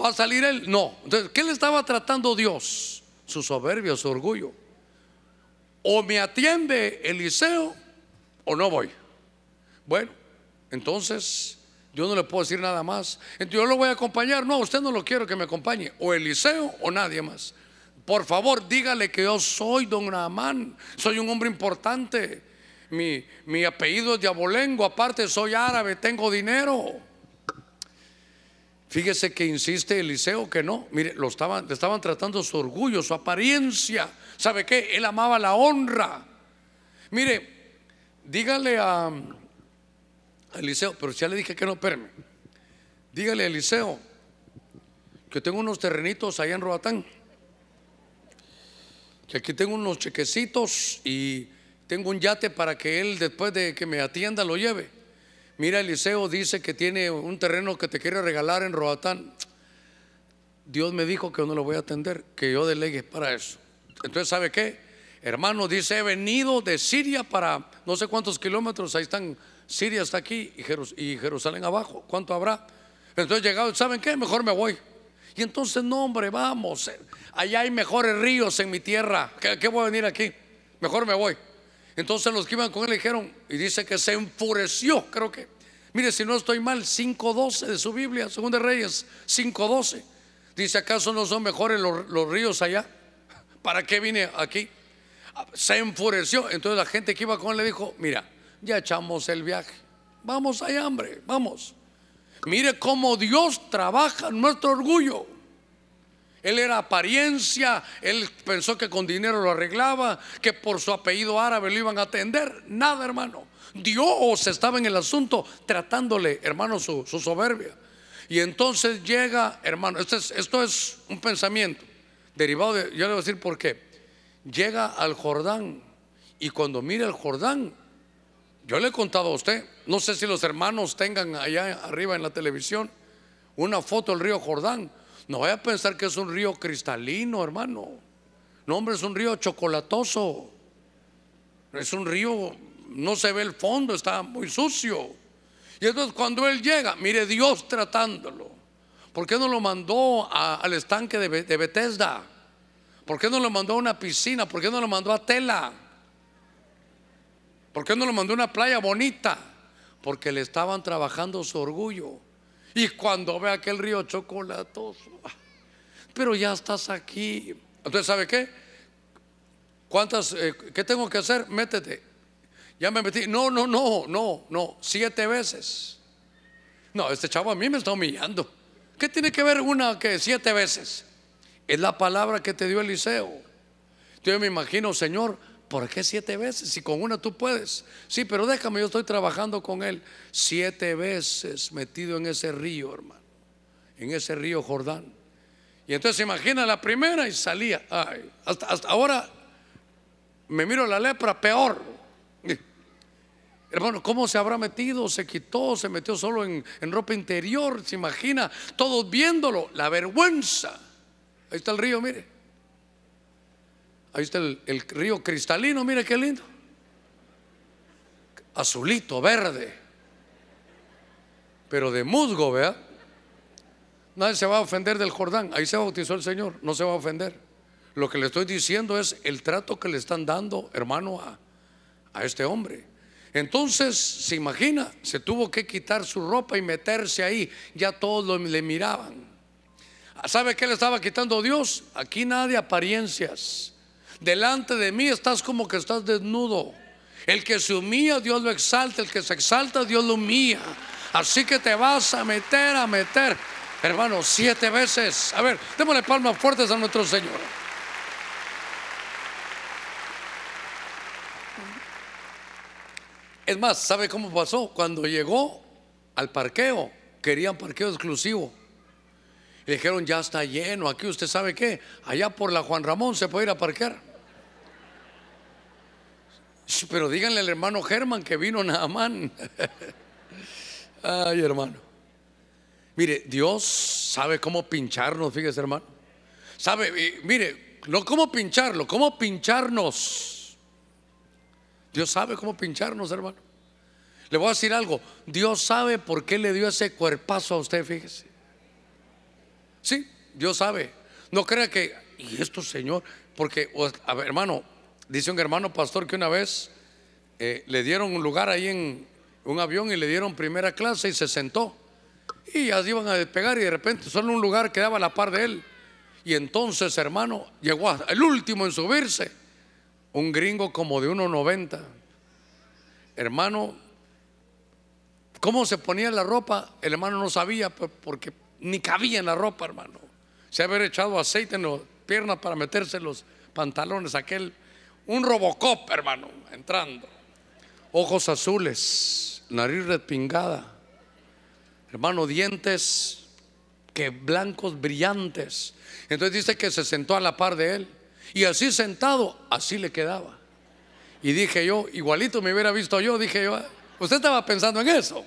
¿Va a salir él? No. Entonces, ¿qué le estaba tratando Dios? su soberbia, su orgullo. o me atiende Eliseo o no voy. Bueno, entonces yo no le puedo decir nada más. Entonces yo lo voy a acompañar. No, usted no lo quiero que me acompañe. O Eliseo o nadie más. Por favor, dígale que yo soy don Naamán. Soy un hombre importante. Mi, mi apellido es Diabolengo. Aparte, soy árabe, tengo dinero. Fíjese que insiste Eliseo que no. Mire, lo estaban, le estaban tratando su orgullo, su apariencia. ¿Sabe qué? Él amaba la honra. Mire, dígale a, Eliseo, pero ya le dije que no, espérame. Dígale a Eliseo que tengo unos terrenitos allá en Roatán. Que aquí tengo unos chequecitos y tengo un yate para que él después de que me atienda lo lleve. Mira, Eliseo dice que tiene un terreno que te quiere regalar en Roatán. Dios me dijo que no lo voy a atender, que yo delegue para eso. Entonces, ¿sabe qué? Hermano, dice, he venido de Siria para no sé cuántos kilómetros, ahí están, Siria está aquí y, Jerusalén abajo, ¿cuánto habrá? Entonces llegado, ¿saben qué? Mejor me voy. Y entonces, no, hombre, vamos, eh, allá hay mejores ríos en mi tierra, ¿qué, qué voy a venir aquí? Mejor me voy. Entonces los que iban con él dijeron, y dice que se enfureció, creo que. Mire, si no estoy mal, 5.12 de su Biblia, Según de Reyes, 5.12. Dice, ¿acaso no son mejores los, ríos allá? ¿Para qué vine aquí? Se enfureció. Entonces la gente que iba con él le dijo, mira, ya echamos el viaje. Vamos allá, hambre, vamos. Mire cómo Dios trabaja nuestro orgullo. Él era apariencia, él pensó que con dinero lo arreglaba, que por su apellido árabe lo iban a atender. Nada, hermano. Dios estaba en el asunto tratándole, hermano, su, soberbia. Y entonces llega, hermano, esto es, esto es un pensamiento derivado de, yo le voy a decir por qué. Llega al Jordán y cuando mira el Jordán, yo le he contado a usted, no sé si los hermanos tengan allá arriba en la televisión una foto del río Jordán. No vaya a pensar que es un río cristalino, hermano. No, hombre, es un río chocolatoso. Es un río, no se ve el fondo, está muy sucio. Y entonces cuando él llega, mire Dios tratándolo. ¿Por qué no lo mandó al estanque de, de Bethesda? ¿Por qué no lo mandó a una piscina? ¿Por qué no lo mandó a Tela? ¿Por qué no lo mandó a una playa bonita? Porque le estaban trabajando su orgullo. Y cuando ve aquel río chocolatoso, ah, pero ya estás aquí. Entonces, ¿sabe qué? ¿Cuántas, eh, qué tengo que hacer? Métete. Ya me metí. No, no, no, no, no. Siete veces. No, este chavo a mí me está humillando. ¿Qué tiene que ver una que siete veces? Es la palabra que te dio Eliseo. Yo me imagino, Señor, ¿Por qué siete veces? Si con una tú puedes. Sí, pero déjame, yo estoy trabajando con él. Siete veces metido en ese río, hermano. En ese río Jordán. Y entonces imagina la primera y salía. Ay, hasta, ahora me miro la lepra peor. *laughs* Hermano, ¿cómo se habrá metido? Se quitó, se metió solo en, en ropa interior. Se imagina, todos viéndolo. La vergüenza. Ahí está el río, mire. Ahí está el, río cristalino, mire qué lindo. Azulito, verde. Pero de musgo, vea. Nadie se va a ofender del Jordán. Ahí se bautizó el Señor. No se va a ofender. Lo que le estoy diciendo es el trato que le están dando, hermano, a, a este hombre. Entonces, se imagina, se tuvo que quitar su ropa y meterse ahí. Ya todos le miraban. ¿Sabe qué le estaba quitando Dios? Aquí nadie apariencias. Delante de mí estás como que estás desnudo. El que se humilla, Dios lo exalta. El que se exalta, Dios lo humilla. Así que te vas a meter, a meter, hermano, siete veces. A ver, démosle palmas fuertes a nuestro Señor. Es más, ¿sabe cómo pasó? Cuando llegó al parqueo, querían parqueo exclusivo. Le dijeron, ya está lleno, aquí usted sabe qué, allá por la Juan Ramón se puede ir a parquear. Pero díganle al hermano Germán que vino Naamán. *laughs* Ay, hermano. Mire, Dios sabe cómo pincharnos, fíjese, hermano. Sabe, mire, no cómo pincharlo, cómo pincharnos. Dios sabe cómo pincharnos, hermano. Le voy a decir algo. Dios sabe por qué le dio ese cuerpazo a usted, fíjese. Sí, Dios sabe. No crea que, y esto, Señor, porque, a hermano, Dice un hermano pastor que una vez eh, le dieron un lugar ahí en un avión y le dieron primera clase y se sentó. Y ya iban a despegar y de repente solo un lugar quedaba a la par de él. Y entonces, hermano, llegó el último en subirse, un gringo como de 1,90. Hermano, ¿cómo se ponía la ropa? El hermano no sabía porque ni cabía en la ropa, hermano. Se había echado aceite en las piernas para meterse los pantalones, aquel, un robocop, hermano, entrando. Ojos azules, nariz respingada hermano, dientes que blancos brillantes. Entonces dice que se sentó a la par de él. Y así sentado, así le quedaba. Y dije yo, igualito me hubiera visto yo, dije yo, usted estaba pensando en eso.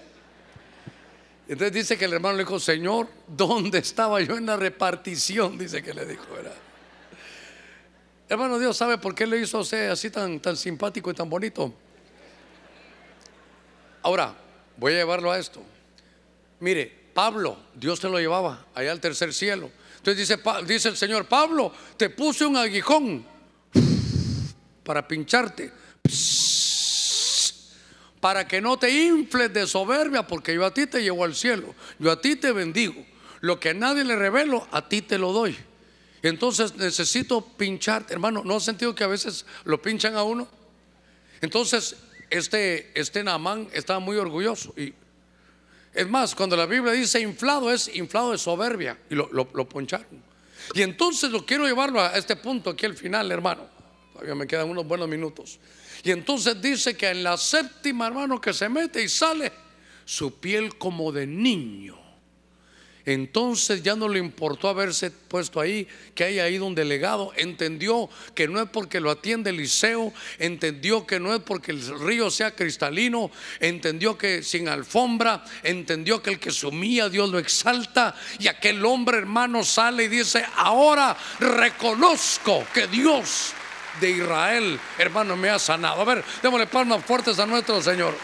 Entonces dice que el hermano le dijo, Señor, ¿dónde estaba yo en la repartición? Dice que le dijo, ¿verdad? Hermano, Dios sabe por qué le hizo a así tan, tan simpático y tan bonito. Ahora, voy a llevarlo a esto. Mire, Pablo, Dios te lo llevaba allá al tercer cielo. Entonces dice, dice el Señor, Pablo, te puse un aguijón para pincharte, para que no te infles de soberbia, porque yo a ti te llevo al cielo, yo a ti te bendigo. Lo que a nadie le revelo, a ti te lo doy. Entonces necesito pincharte, hermano. ¿No has sentido que a veces lo pinchan a uno? Entonces, este, este Naamán estaba muy orgulloso y es más, cuando la Biblia dice inflado, es inflado de soberbia. Y lo, poncharon. Y entonces lo quiero llevarlo a este punto aquí al final, hermano. Todavía me quedan unos buenos minutos. Y entonces dice que en la séptima, hermano, que se mete y sale, su piel como de niño entonces ya no le importó haberse puesto ahí, que haya ido un delegado. Entendió que no es porque lo atiende el liceo, entendió que no es porque el río sea cristalino, entendió que sin alfombra, entendió que el que sumía Dios lo exalta. Y aquel hombre hermano sale y dice, ahora reconozco que Dios de Israel, hermano, me ha sanado. A ver, démosle palmas fuertes a nuestro Señor.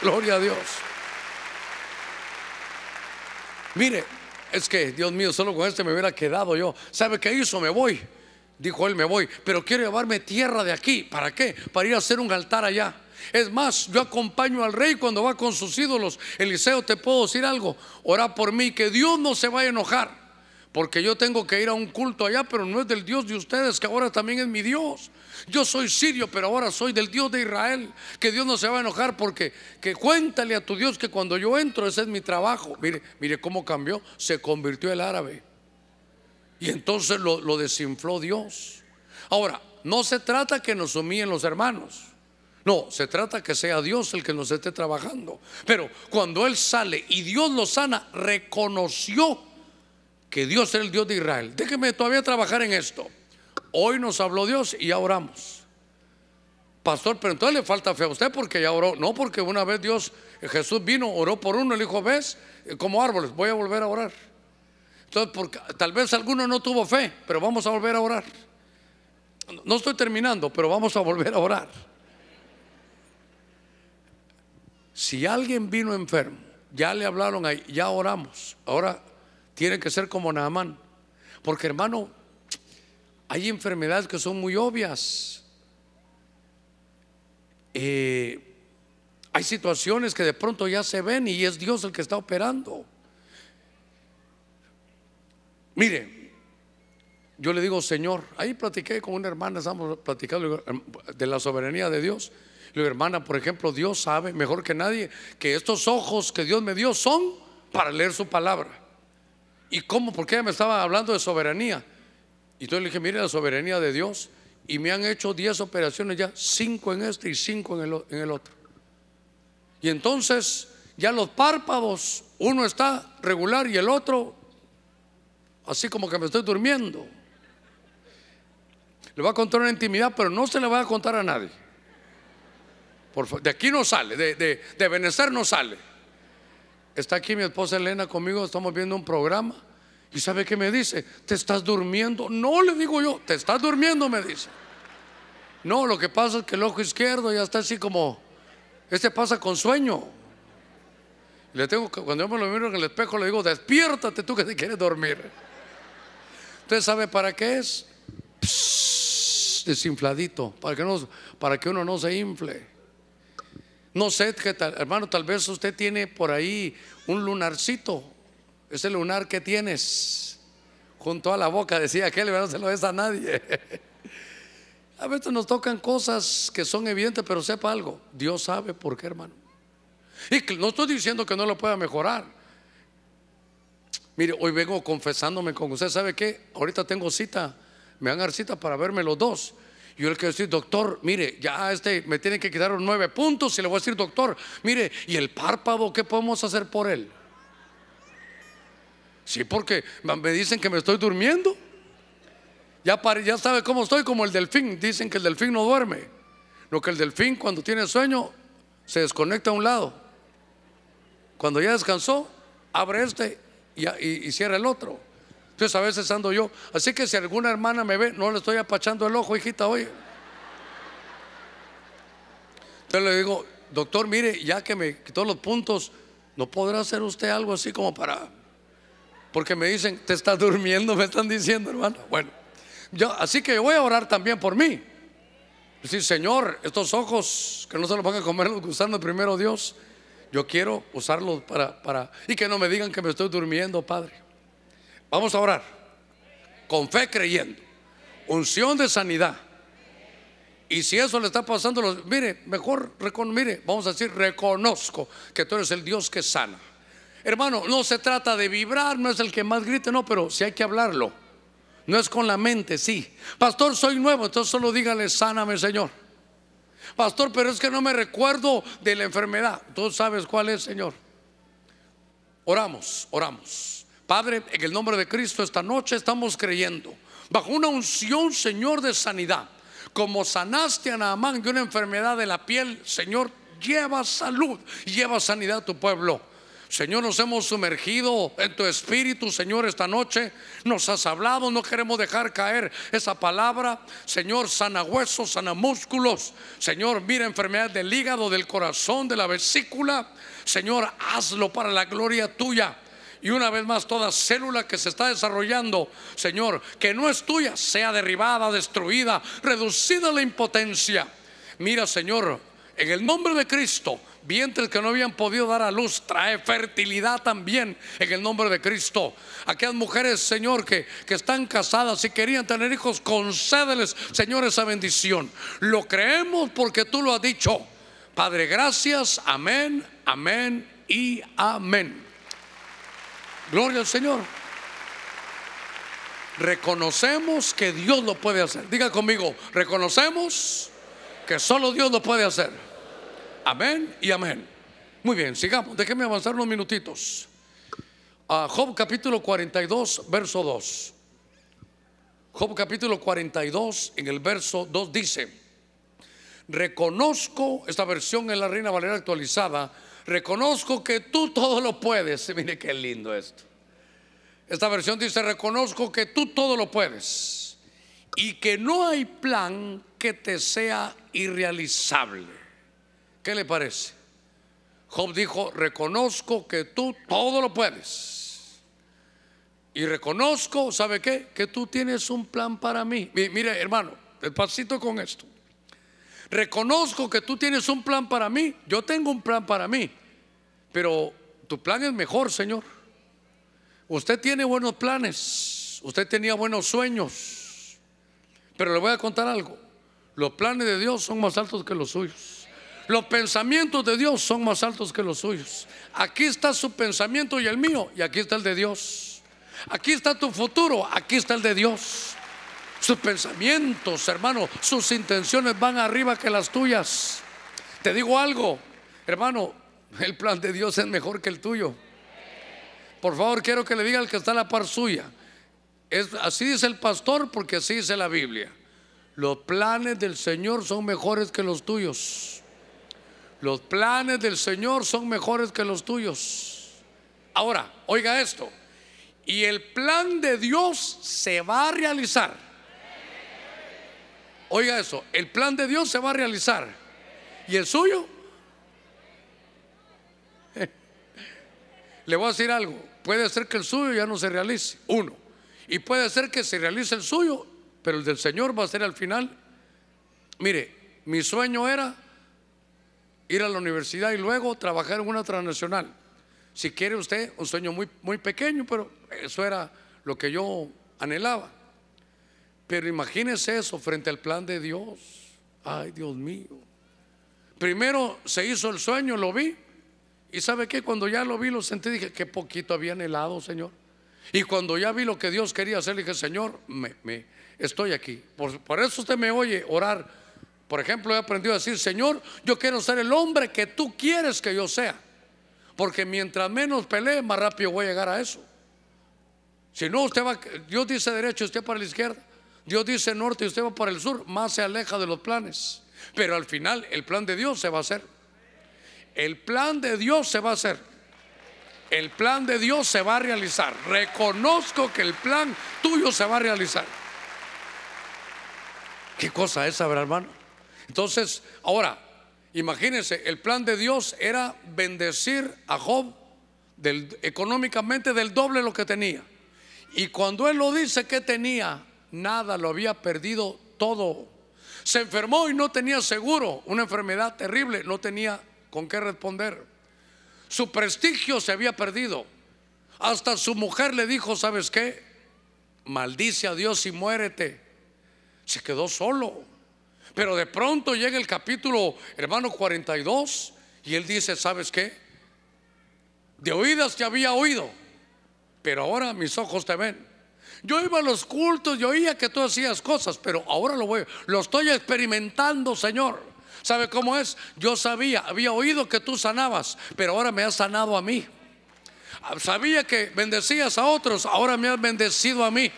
Gloria a Dios. Mire, es que, Dios mío, solo con este me hubiera quedado yo. ¿Sabe qué hizo? Me voy. Dijo él, me voy. Pero quiero llevarme tierra de aquí. ¿Para qué? Para ir a hacer un altar allá. Es más, yo acompaño al rey cuando va con sus ídolos. Eliseo, te puedo decir algo. Ora por mí, que Dios no se vaya a enojar. Porque yo tengo que ir a un culto allá, pero no es del Dios de ustedes, que ahora también es mi Dios. Yo soy sirio, pero ahora soy del Dios de Israel. Que Dios no se va a enojar porque que cuéntale a tu Dios que cuando yo entro ese es mi trabajo. Mire, mire cómo cambió. Se convirtió el árabe. Y entonces lo, desinfló Dios. Ahora, no se trata que nos humillen los hermanos. No, se trata que sea Dios el que nos esté trabajando. Pero cuando Él sale y Dios lo sana, reconoció que Dios era el Dios de Israel. Déjeme todavía trabajar en esto. Hoy nos habló Dios y ya oramos. Pastor, pero entonces le falta fe a usted porque ya oró. No, porque una vez Dios, Jesús vino, oró por uno, le dijo, ves, como árboles, voy a volver a orar. Entonces, porque, tal vez alguno no tuvo fe, pero vamos a volver a orar. No estoy terminando, pero vamos a volver a orar. Si alguien vino enfermo, ya le hablaron ahí, ya oramos. Ahora tiene que ser como Naamán. Porque hermano, hay enfermedades que son muy obvias. Eh, hay situaciones que de pronto ya se ven y es Dios el que está operando. Mire, yo le digo, Señor, ahí platiqué con una hermana, estamos platicando de la soberanía de Dios. Le hermana, por ejemplo, Dios sabe mejor que nadie que estos ojos que Dios me dio son para leer su palabra. ¿Y cómo? Porque ella me estaba hablando de soberanía. Y entonces le dije, mire la soberanía de Dios. Y me han hecho 10 operaciones ya, 5 en este y 5 en el, otro. Y entonces ya los párpados, uno está regular y el otro así como que me estoy durmiendo. Le voy a contar una intimidad, pero no se le va a contar a nadie. De aquí no sale, de, de, de no sale. Está aquí mi esposa Elena conmigo, estamos viendo un programa. ¿Y sabe qué me dice? ¿Te estás durmiendo? No, le digo yo, ¿te estás durmiendo? Me dice. No, lo que pasa es que el ojo izquierdo ya está así como, este pasa con sueño. Le tengo, cuando yo me lo miro en el espejo, le digo, despiértate tú que te quieres dormir. ¿Usted sabe para qué es? desinfladito, para que, no, para que uno no se infle. No sé, qué tal, hermano, tal vez usted tiene por ahí un lunarcito. Ese lunar que tienes junto a la boca, decía aquel, no se lo ves a nadie. *laughs* A veces nos tocan cosas que son evidentes, pero sepa algo, Dios sabe por qué, hermano. Y no estoy diciendo que no lo pueda mejorar. Mire, hoy vengo confesándome con usted, ¿sabe qué? Ahorita tengo cita, me van a dar cita para verme los dos. Yo le quiero decir, doctor, mire, ya este me tiene que quitar los nueve puntos y le voy a decir, doctor, mire, ¿y el párpado qué podemos hacer por él? Sí, porque me dicen que me estoy durmiendo. Ya, sabe cómo estoy, como el delfín. Dicen que el delfín no duerme. Lo que el delfín cuando tiene sueño se desconecta a un lado. Cuando ya descansó, abre este y, cierra el otro. Entonces a veces ando yo. Así que si alguna hermana me ve, no le estoy apachando el ojo, hijita, oye. Entonces le digo, doctor, mire, ya que me quitó los puntos, ¿no podrá hacer usted algo así como para... Porque me dicen, te estás durmiendo, me están diciendo, hermano. Bueno, yo, así que voy a orar también por mí. Decir, Señor, estos ojos que no se los van a comer los gusanos primero Dios, yo quiero usarlos para, para, y que no me digan que me estoy durmiendo, Padre. Vamos a orar. Con fe creyendo. Unción de sanidad. Y si eso le está pasando, mire, mejor, mire, vamos a decir, reconozco que tú eres el Dios que sana. Hermano, no se trata de vibrar, no es el que más grite, no, pero si hay que hablarlo. No es con la mente, sí. Pastor, soy nuevo, entonces solo dígale, sáname, Señor. Pastor, pero es que no me recuerdo de la enfermedad. Tú sabes cuál es, Señor. Oramos, oramos. Padre, en el nombre de Cristo, esta noche estamos creyendo, bajo una unción, Señor, de sanidad. Como sanaste a Naamán de una enfermedad de la piel, Señor, lleva salud, lleva sanidad a tu pueblo. Señor, nos hemos sumergido en tu espíritu, Señor, esta noche. Nos has hablado, no queremos dejar caer esa palabra. Señor, sana huesos, sana músculos. Señor, mira enfermedad del hígado, del corazón, de la vesícula. Señor, hazlo para la gloria tuya. Y una vez más, toda célula que se está desarrollando, Señor, que no es tuya, sea derribada, destruida, reducida a la impotencia. Mira, Señor, en el nombre de Cristo, vientres que no habían podido dar a luz, trae fertilidad también en el nombre de Cristo. Aquellas mujeres, Señor, que, que están casadas y querían tener hijos, concédeles, Señor, esa bendición. Lo creemos porque tú lo has dicho. Padre, gracias. Amén, amén y amén. Gloria al Señor. Reconocemos que Dios lo puede hacer. Diga conmigo, reconocemos que solo Dios lo puede hacer. Amén y amén. Muy bien, sigamos. Déjenme avanzar unos minutitos. A Job capítulo 42, verso 2. Job capítulo 42, en el verso 2 dice, reconozco, esta versión en la Reina Valera actualizada, reconozco que tú todo lo puedes. *laughs* Mire qué lindo esto. Esta versión dice, reconozco que tú todo lo puedes y que no hay plan que te sea irrealizable. ¿Qué le parece? Job dijo, reconozco que tú todo lo puedes. Y reconozco, ¿sabe qué? Que tú tienes un plan para mí. Mire, hermano, despacito con esto. Reconozco que tú tienes un plan para mí. Yo tengo un plan para mí. Pero tu plan es mejor, Señor. Usted tiene buenos planes. Usted tenía buenos sueños. Pero le voy a contar algo. Los planes de Dios son más altos que los suyos. Los pensamientos de Dios son más altos que los suyos. Aquí está su pensamiento y el mío, y aquí está el de Dios. Aquí está tu futuro, aquí está el de Dios. Sus pensamientos, hermano, sus intenciones van arriba que las tuyas. Te digo algo, hermano, el plan de Dios es mejor que el tuyo. Por favor, quiero que le diga al que está a la par suya. Es, así dice el pastor porque así dice la Biblia. Los planes del Señor son mejores que los tuyos. Los planes del Señor son mejores que los tuyos. Ahora, oiga esto. Y el plan de Dios se va a realizar. Oiga eso, el plan de Dios se va a realizar. ¿Y el suyo? *laughs* Le voy a decir algo. Puede ser que el suyo ya no se realice. Uno. Y puede ser que se realice el suyo pero el del Señor va a ser al final Mire, mi sueño era ir a la universidad y luego trabajar en una transnacional. Si quiere usted, un sueño muy, muy pequeño, pero eso era lo que yo anhelaba. Pero imagínese eso frente al plan de Dios. Ay, Dios mío. Primero se hizo el sueño, lo vi. Y sabe que cuando ya lo vi, lo sentí, dije, qué poquito había anhelado, Señor. Y cuando ya vi lo que Dios quería hacer, dije, Señor, me, me estoy aquí. Por, por eso usted me oye orar. Por ejemplo, he aprendido a decir, Señor, yo quiero ser el hombre que tú quieres que yo sea. Porque mientras menos pelee, más rápido voy a llegar a eso. Si no, usted va, Dios dice derecho, usted para la izquierda. Dios dice norte y usted va para el sur, más se aleja de los planes. Pero al final el plan de Dios se va a hacer. El plan de Dios se va a hacer. El plan de Dios se va a realizar. Reconozco que el plan tuyo se va a realizar. ¿Qué cosa es, hermano? Entonces, ahora, imagínense, el plan de Dios era bendecir a Job económicamente del doble lo que tenía. Y cuando él lo dice que tenía, nada, lo había perdido todo. Se enfermó y no tenía seguro, una enfermedad terrible, no tenía con qué responder. Su prestigio se había perdido. Hasta su mujer le dijo, ¿sabes qué? Maldice a Dios y muérete. Se quedó solo. Pero de pronto llega el capítulo, hermano 42, y él dice, ¿sabes qué? De oídas te había oído, pero ahora mis ojos te ven. Yo iba a los cultos, yo oía que tú hacías cosas, pero ahora lo voy, lo estoy experimentando, Señor. ¿Sabe cómo es? Yo sabía, había oído que tú sanabas, pero ahora me has sanado a mí. Sabía que bendecías a otros, ahora me has bendecido a mí.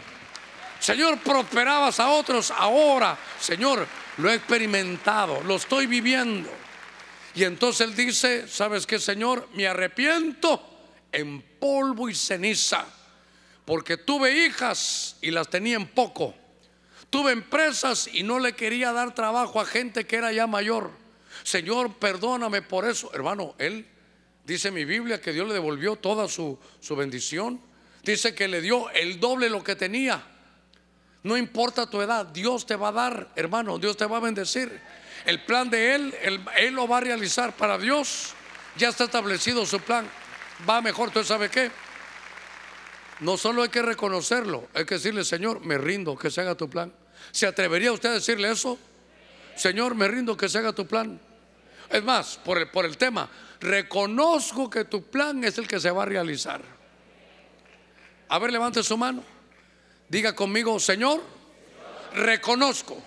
Señor, prosperabas a otros, ahora, Señor, lo he experimentado, lo estoy viviendo. Y entonces él dice, ¿sabes qué, Señor? Me arrepiento en polvo y ceniza porque tuve hijas y las tenía en poco. Tuve empresas y no le quería dar trabajo a gente que era ya mayor. Señor, perdóname por eso. Hermano, él dice en mi Biblia que Dios le devolvió toda su, su bendición. Dice que le dio el doble lo que tenía. No importa tu edad, Dios te va a dar, hermano, Dios te va a bendecir. El plan de Él, Él, lo va a realizar para Dios. Ya está establecido su plan. Va mejor, ¿tú sabes qué? No solo hay que reconocerlo, hay que decirle, Señor, me rindo, que se haga tu plan. ¿Se atrevería usted a decirle eso? Señor, me rindo, que se haga tu plan. Es más, por el, por el tema, reconozco que tu plan es el que se va a realizar. A ver, levante su mano. Diga conmigo, Señor, reconozco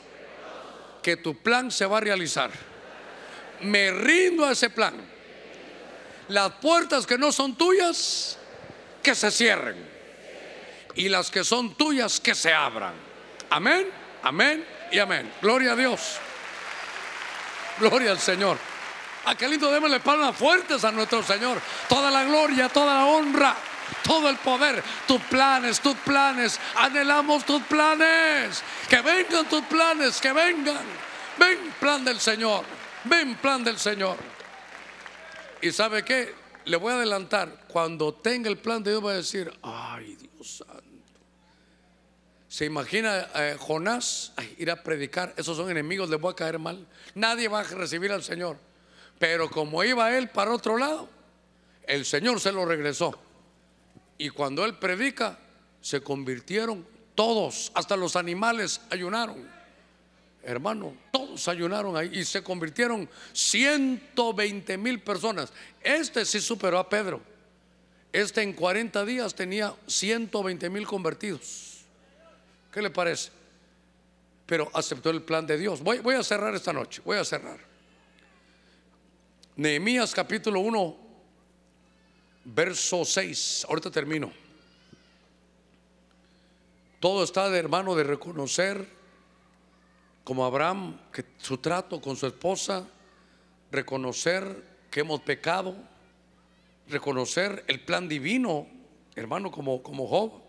que tu plan se va a realizar. Me rindo a ese plan. Las puertas que no son tuyas, que se cierren y las que son tuyas que se abran. Amén, amén y amén. Gloria a Dios. Gloria al Señor. A qué lindo démosle palmas fuertes a nuestro Señor. Toda la gloria, toda la honra, todo el poder. Tus planes, tus planes. Anhelamos tus planes. Que vengan tus planes, que vengan. Ven, plan del Señor. Ven, plan del Señor. ¿Y sabe qué? Le voy a adelantar. Cuando tenga el plan de Dios, va a decir: Ay, Dios santo. ¿Se imagina eh, Jonás ir a predicar? Esos son enemigos, les voy a caer mal. Nadie va a recibir al Señor. Pero como iba él para otro lado, el Señor se lo regresó. Y cuando él predica, se convirtieron todos, hasta los animales ayunaron. Hermano, todos ayunaron ahí y se convirtieron 120 mil personas. Este sí superó a Pedro. Este en 40 días tenía 120 mil convertidos. ¿Qué le parece? Pero aceptó el plan de Dios. Voy, a cerrar esta noche, voy a cerrar. Nehemías capítulo 1, verso 6. Ahorita termino. Todo está de hermano de reconocer, como Abraham, que su trato con su esposa, reconocer que hemos pecado, reconocer el plan divino, hermano, como, como Job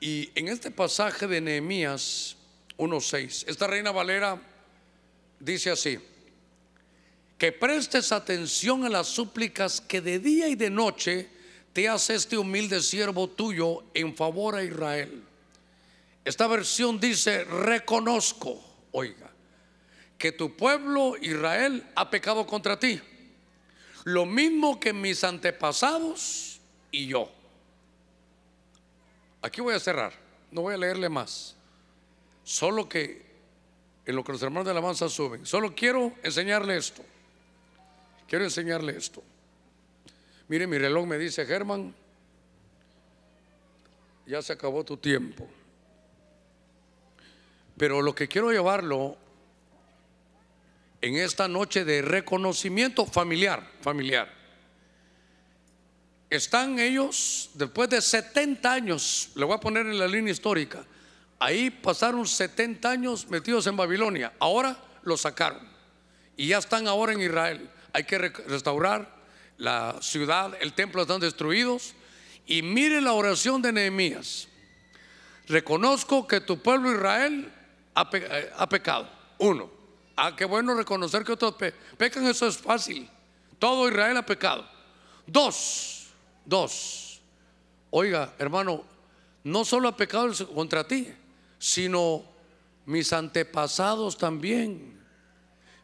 y en este pasaje de Nehemías 1.6, esta reina Valera dice así, que prestes atención a las súplicas que de día y de noche te hace este humilde siervo tuyo en favor a Israel. Esta versión dice, reconozco oiga, que tu pueblo Israel ha pecado contra ti. Lo mismo que mis antepasados y yo. Aquí voy a cerrar, no voy a leerle más. Solo que en lo que los hermanos de la alabanza suben, solo quiero enseñarle esto. Quiero enseñarle esto. Mire, mi reloj me dice, Germán, ya se acabó tu tiempo. Pero lo que quiero llevarlo en esta noche de reconocimiento familiar, familiar. Están ellos, después de 70 años, le voy a poner en la línea histórica, ahí pasaron 70 años metidos en Babilonia, ahora lo sacaron y ya están ahora en Israel. Hay que restaurar la ciudad, el templo están destruidos y mire la oración de Nehemías. Reconozco que tu pueblo Israel ha, eh, pecado. Uno. Ah, qué bueno reconocer que otros pecan, eso es fácil. Todo Israel ha pecado. Dos, dos. Oiga, hermano, no solo ha pecado contra ti, sino mis antepasados también.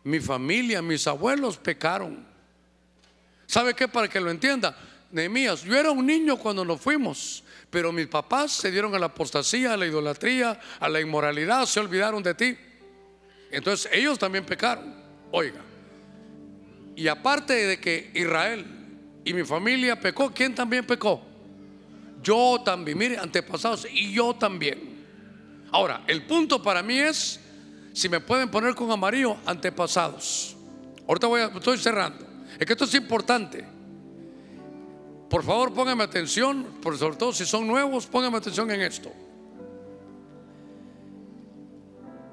Mi familia, mis abuelos pecaron. ¿Sabe qué? Para que lo entienda, Nehemías, yo era un niño cuando nos fuimos, pero mis papás se dieron a la apostasía, a la idolatría, a la inmoralidad, se olvidaron de ti. Entonces ellos también pecaron. Oiga. Y aparte de que Israel y mi familia pecó, ¿quién también pecó? Yo también, mire, antepasados, y yo también. Ahora, el punto para mí es, si me pueden poner con amarillo, antepasados. Ahorita voy a, estoy cerrando. Es que esto es importante. Por favor, póngame atención, por sobre todo si son nuevos, póngame atención en esto.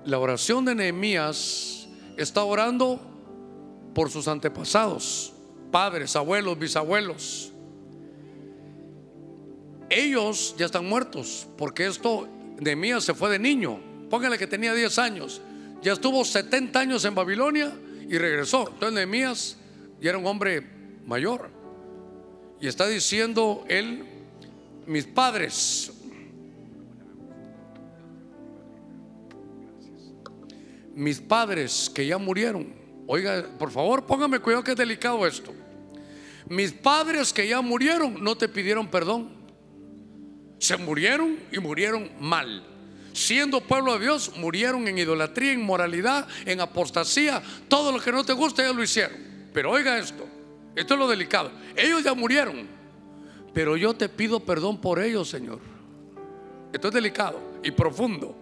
la oración de Nehemías está orando por sus antepasados, padres, abuelos, bisabuelos. Ellos ya están muertos, porque esto, Nehemías se fue de niño. Póngale que tenía 10 años. Ya estuvo 70 años en Babilonia y regresó. Entonces Nehemías ya era un hombre mayor. Y está diciendo él, mis padres, mis padres que ya murieron, oiga, por favor, póngame cuidado que es delicado esto. Mis padres que ya murieron no te pidieron perdón. Se murieron y murieron mal. Siendo pueblo de Dios, murieron en idolatría, en moralidad, en apostasía. Todo lo que no te gusta, ellos lo hicieron. Pero oiga esto, esto es lo delicado. Ellos ya murieron, pero yo te pido perdón por ellos, Señor. Esto es delicado y profundo.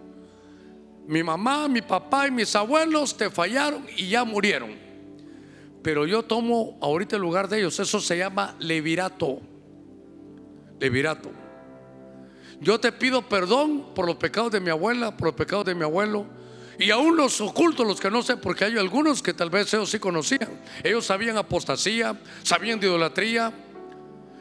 Mi mamá, mi papá y mis abuelos te fallaron y ya murieron. Pero yo tomo ahorita el lugar de ellos. Eso se llama levirato. Levirato. Yo te pido perdón por los pecados de mi abuela, por los pecados de mi abuelo. Y aún los ocultos, los que no sé, porque hay algunos que tal vez ellos sí conocían. Ellos sabían apostasía, sabían de idolatría.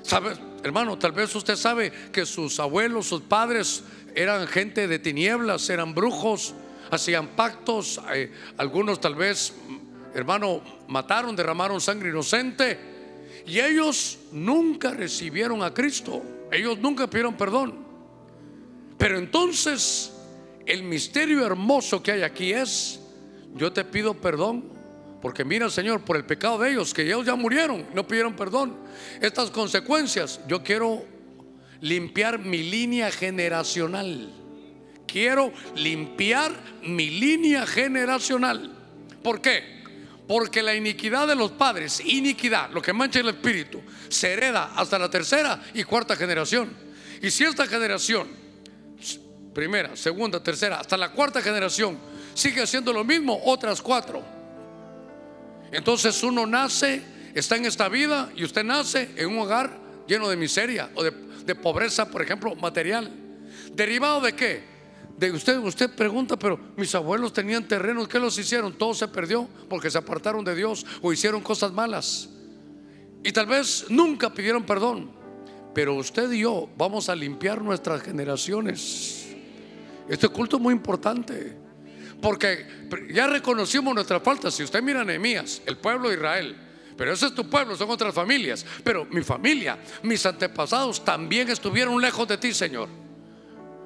¿Sabe, hermano, tal vez usted sabe que sus abuelos, sus padres eran gente de tinieblas, eran brujos, hacían pactos, eh, algunos tal vez, hermano, mataron, derramaron sangre inocente. Y ellos nunca recibieron a Cristo, ellos nunca pidieron perdón. Pero entonces el misterio hermoso que hay aquí es, yo te pido perdón, porque mira Señor, por el pecado de ellos, que ellos ya murieron, no pidieron perdón. Estas consecuencias, yo quiero limpiar mi línea generacional. Quiero limpiar mi línea generacional. ¿Por qué? Porque la iniquidad de los padres, iniquidad, lo que mancha el espíritu, se hereda hasta la tercera y cuarta generación. Y si esta generación, primera, segunda, tercera, hasta la cuarta generación, sigue haciendo lo mismo, otras cuatro. Entonces uno nace, está en esta vida y usted nace en un hogar lleno de miseria o de pobreza, por ejemplo, material. ¿Derivado de qué? De usted, usted pregunta, pero mis abuelos tenían terrenos, ¿qué los hicieron? Todo se perdió porque se apartaron de Dios o hicieron cosas malas. Y tal vez nunca pidieron perdón. Pero usted y yo vamos a limpiar nuestras generaciones. Este culto es muy importante. Porque ya reconocimos nuestras faltas. Si usted mira Nehemías, el pueblo de Israel, pero ese es tu pueblo, son otras familias. Pero mi familia, mis antepasados también estuvieron lejos de ti, Señor.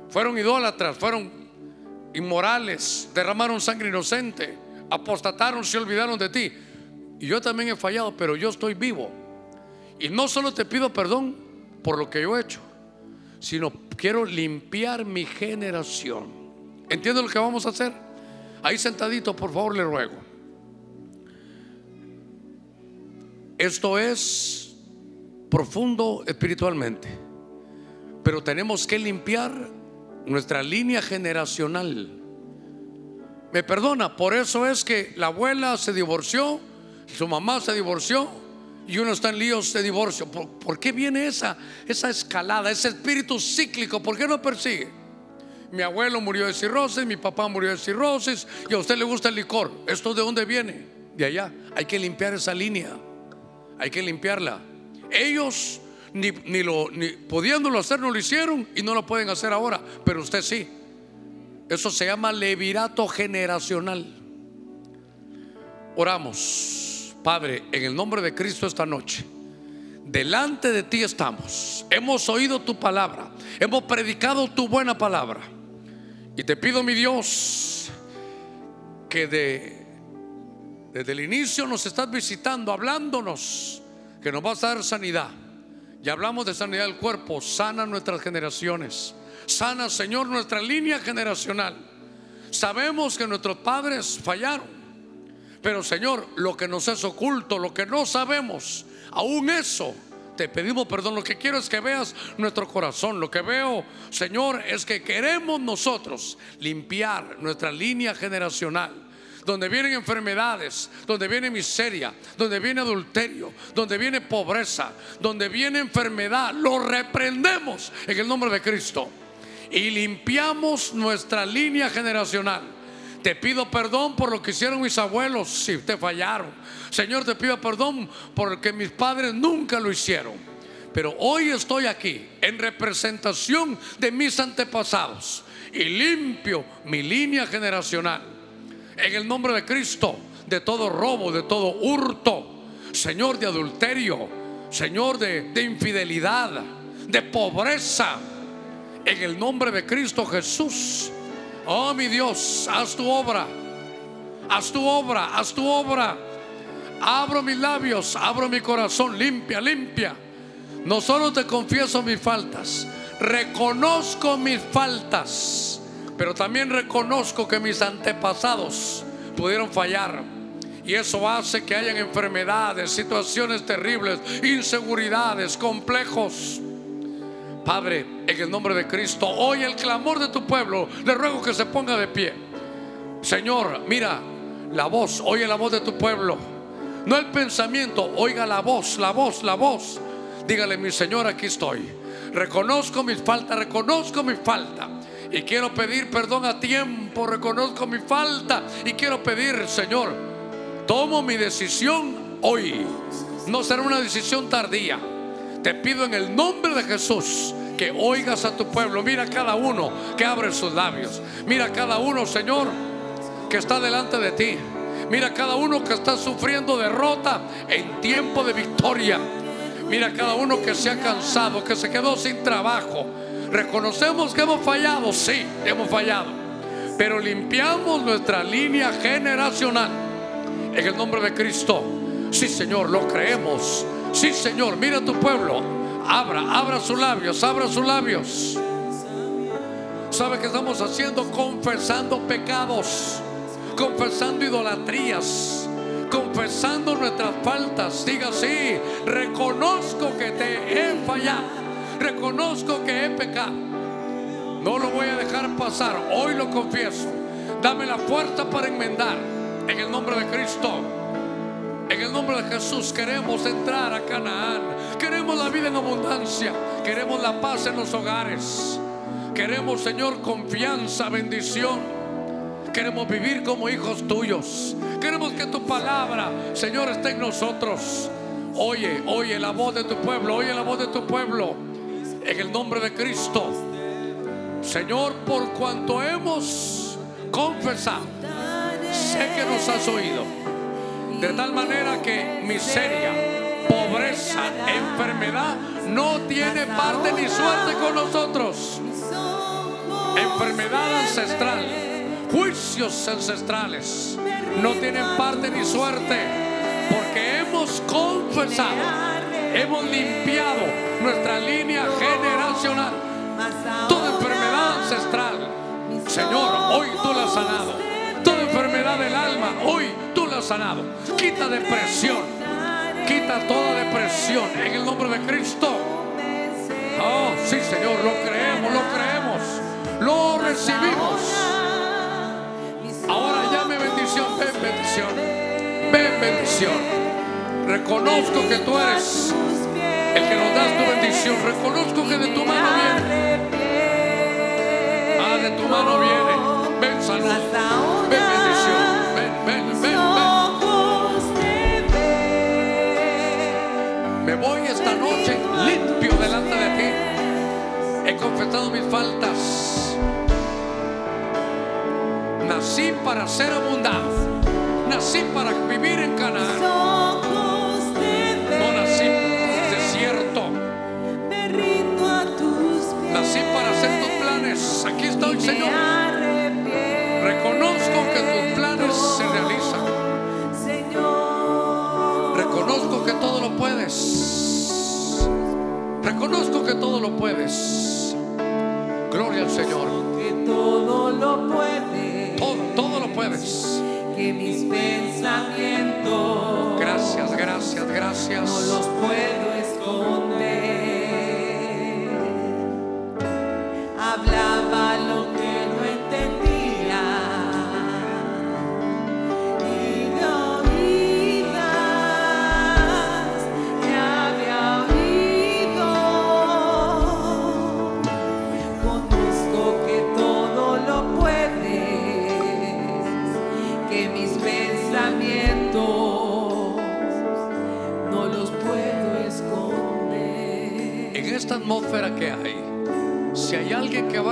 Fueron idólatras, fueron inmorales, derramaron sangre inocente, apostataron, se olvidaron de ti. Y yo también he fallado, pero yo estoy vivo. Y no solo te pido perdón por lo que yo he hecho, sino quiero limpiar mi generación. ¿Entiende lo que vamos a hacer? Ahí sentadito, por favor, le ruego. Esto es profundo espiritualmente, pero tenemos que limpiar nuestra línea generacional. Me perdona, por eso es que la abuela se divorció, su mamá se divorció y uno está en líos de divorcio. ¿Por, qué viene esa, esa escalada, ese espíritu cíclico? ¿Por qué no persigue? Mi abuelo murió de cirrosis, mi papá murió de cirrosis y a usted le gusta el licor. ¿Esto de dónde viene? De allá. Hay que limpiar esa línea. Hay que limpiarla. Ellos ni, ni lo ni pudiéndolo hacer no lo hicieron y no lo pueden hacer ahora, pero usted sí. Eso se llama levirato generacional. Oramos, Padre, en el nombre de Cristo esta noche. Delante de ti estamos. Hemos oído tu palabra. Hemos predicado tu buena palabra. Y te pido, mi Dios, que de, desde el inicio nos estás visitando, hablándonos, que nos vas a dar sanidad. Ya hablamos de sanidad del cuerpo, sana nuestras generaciones. Sana, Señor, nuestra línea generacional. Sabemos que nuestros padres fallaron. Pero, Señor, lo que nos es oculto, lo que no sabemos, aún eso te pedimos perdón. Lo que quiero es que veas nuestro corazón. Lo que veo, Señor, es que queremos nosotros limpiar nuestra línea generacional. Donde vienen enfermedades, donde viene miseria, donde viene adulterio, donde viene pobreza, donde viene enfermedad, lo reprendemos en el nombre de Cristo y limpiamos nuestra línea generacional. Te pido perdón por lo que hicieron mis abuelos si te fallaron. Señor, te pido perdón porque mis padres nunca lo hicieron. Pero hoy estoy aquí en representación de mis antepasados y limpio mi línea generacional. En el nombre de Cristo, de todo robo, de todo hurto, Señor de adulterio, Señor de, de infidelidad, de pobreza. En el nombre de Cristo Jesús Oh mi Dios, haz tu obra. Haz tu obra, haz tu obra. Abro mis labios, abro mi corazón, limpia, limpia. No solo te confieso mis faltas, reconozco mis faltas, pero también reconozco que mis antepasados pudieron fallar. Y eso hace que hayan enfermedades, situaciones terribles, inseguridades, complejos. Padre, en el nombre de Cristo, hoy el clamor de tu pueblo, le ruego que se ponga de pie. Señor, mira la voz, oye la voz de tu pueblo. No el pensamiento, oiga la voz, la voz, la voz. Dígale, mi Señor, aquí estoy. Reconozco mis faltas, reconozco mi falta. Y quiero pedir perdón a tiempo, reconozco mi falta. Y quiero pedir, Señor, tomo mi decisión hoy. No será una decisión tardía te pido en el nombre de Jesús que oigas a tu pueblo. Mira cada uno que abre sus labios. Mira cada uno, Señor, que está delante de ti. Mira cada uno que está sufriendo derrota en tiempo de victoria. Mira cada uno que se ha cansado, que se quedó sin trabajo. Reconocemos que hemos fallado, sí, hemos fallado. Pero limpiamos nuestra línea generacional. En el nombre de Cristo. Sí, Señor, lo creemos. Sí, Señor, mira a tu pueblo. Abra, abra sus labios, abra sus labios. ¿Sabe qué estamos haciendo? Confesando pecados, confesando idolatrías, confesando nuestras faltas. Diga sí, reconozco que te he fallado, reconozco que he pecado. No lo voy a dejar pasar, hoy lo confieso. Dame la fuerza para enmendar en el nombre de Cristo. En el nombre de Jesús queremos entrar a Canaán. Queremos la vida en abundancia. Queremos la paz en los hogares. Queremos, Señor, confianza, bendición. Queremos vivir como hijos tuyos. Queremos que tu palabra, Señor, esté en nosotros. Oye, oye la voz de tu pueblo. Oye la voz de tu pueblo. En el nombre de Cristo. Señor, por cuanto hemos confesado, sé que nos has oído. De tal manera que miseria, pobreza, enfermedad no tiene parte ni suerte con nosotros. Enfermedad ancestral, sacrificios ancestrales. No tienen parte ni suerte porque hemos confesado, hemos limpiado nuestra línea generacional. Toda enfermedad ancestral, Señor, hoy tú la has sanado. Enfermedad del alma, hoy tú la has sanado. Quita depresión, quita toda depresión en el nombre de Cristo. Oh, sí, Señor, lo creemos, lo creemos, lo recibimos. Ahora llame bendición, ven bendición, ven bendición. Reconozco que tú eres el que nos das tu bendición. Reconozco que de tu mano viene. Ah, de tu mano viene. Ven salud, Mis faltas. Nací para ser abundado. Nací para vivir en Canaán. No nací desierto. Nací para hacer tus planes. Aquí estoy, Señor. Reconozco que tus planes se realizan. Reconozco que todo lo puedes. Reconozco que todo lo puedes. Gloria al Señor. Que todo lo puede, Todo, todo lo puedes. que mis pensamientos Gracias, gracias, no gracias. los puedo esconder.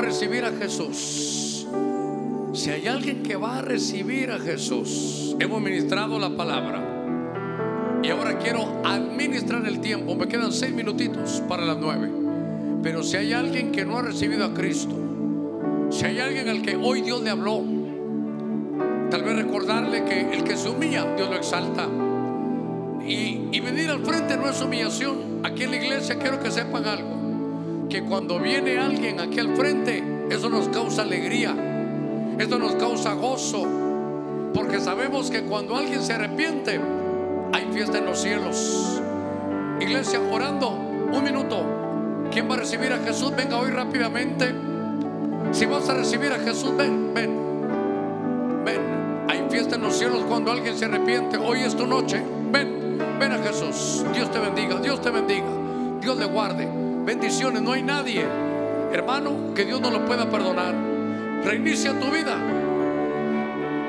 Recibir a Jesús, si hay alguien que va a recibir a Jesús, hemos ministrado la palabra y ahora quiero administrar el tiempo. Me quedan seis minutitos para las nueve. Pero si hay alguien que no ha recibido a Cristo, si hay alguien al que hoy Dios le habló, tal vez recordarle que el que se humilla, Dios lo exalta. Y, y venir al frente no es humillación. Aquí en la iglesia quiero que sepan algo. Que cuando viene alguien aquí al frente, eso nos causa alegría. Esto nos causa gozo. Porque sabemos que cuando alguien se arrepiente, hay fiesta en los cielos. Iglesia, orando, un minuto. ¿Quién va a recibir a Jesús? Venga hoy rápidamente. Si vas a recibir a Jesús, ven, ven. Ven. Hay fiesta en los cielos cuando alguien se arrepiente. Hoy es tu noche. Ven, ven a Jesús. Dios te bendiga, Dios te bendiga. Dios le guarde. Bendiciones, no hay nadie. Hermano, que Dios no lo pueda perdonar. Reinicia tu vida.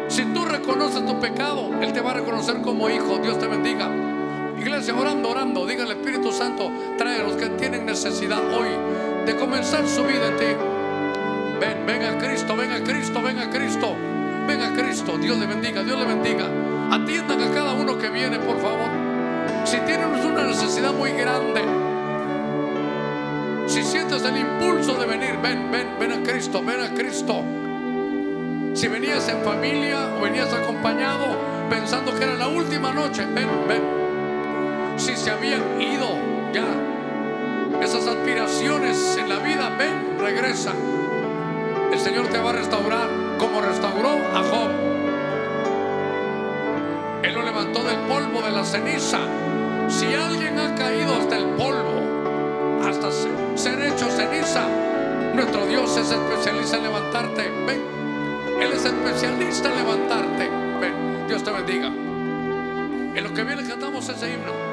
Si tú reconoces tu pecado, Él te va a reconocer como hijo. Dios te bendiga. Iglesia, orando, orando, diga al Espíritu Santo, trae a los que tienen necesidad hoy de comenzar su vida en ti. Ven, ven a Cristo, ven a Cristo, ven a Cristo, ven a Cristo. Dios le bendiga, Dios le bendiga. Atiendan a cada uno que viene, por favor. Si tienen una necesidad muy grande, sientes el impulso de venir, ven, ven, ven a Cristo, ven a Cristo. Si venías en familia o venías acompañado pensando que era la última noche, ven, ven. Si se habían ido ya esas aspiraciones en la vida, ven, regresa. El Señor te va a restaurar como restauró a Job. Él lo levantó del polvo, de la ceniza. Si alguien ha caído hasta el polvo, ser hecho ceniza, nuestro Dios es especialista en levantarte. Ven, Él es especialista en levantarte. Ven, Dios te bendiga. En lo que viene cantamos ese himno.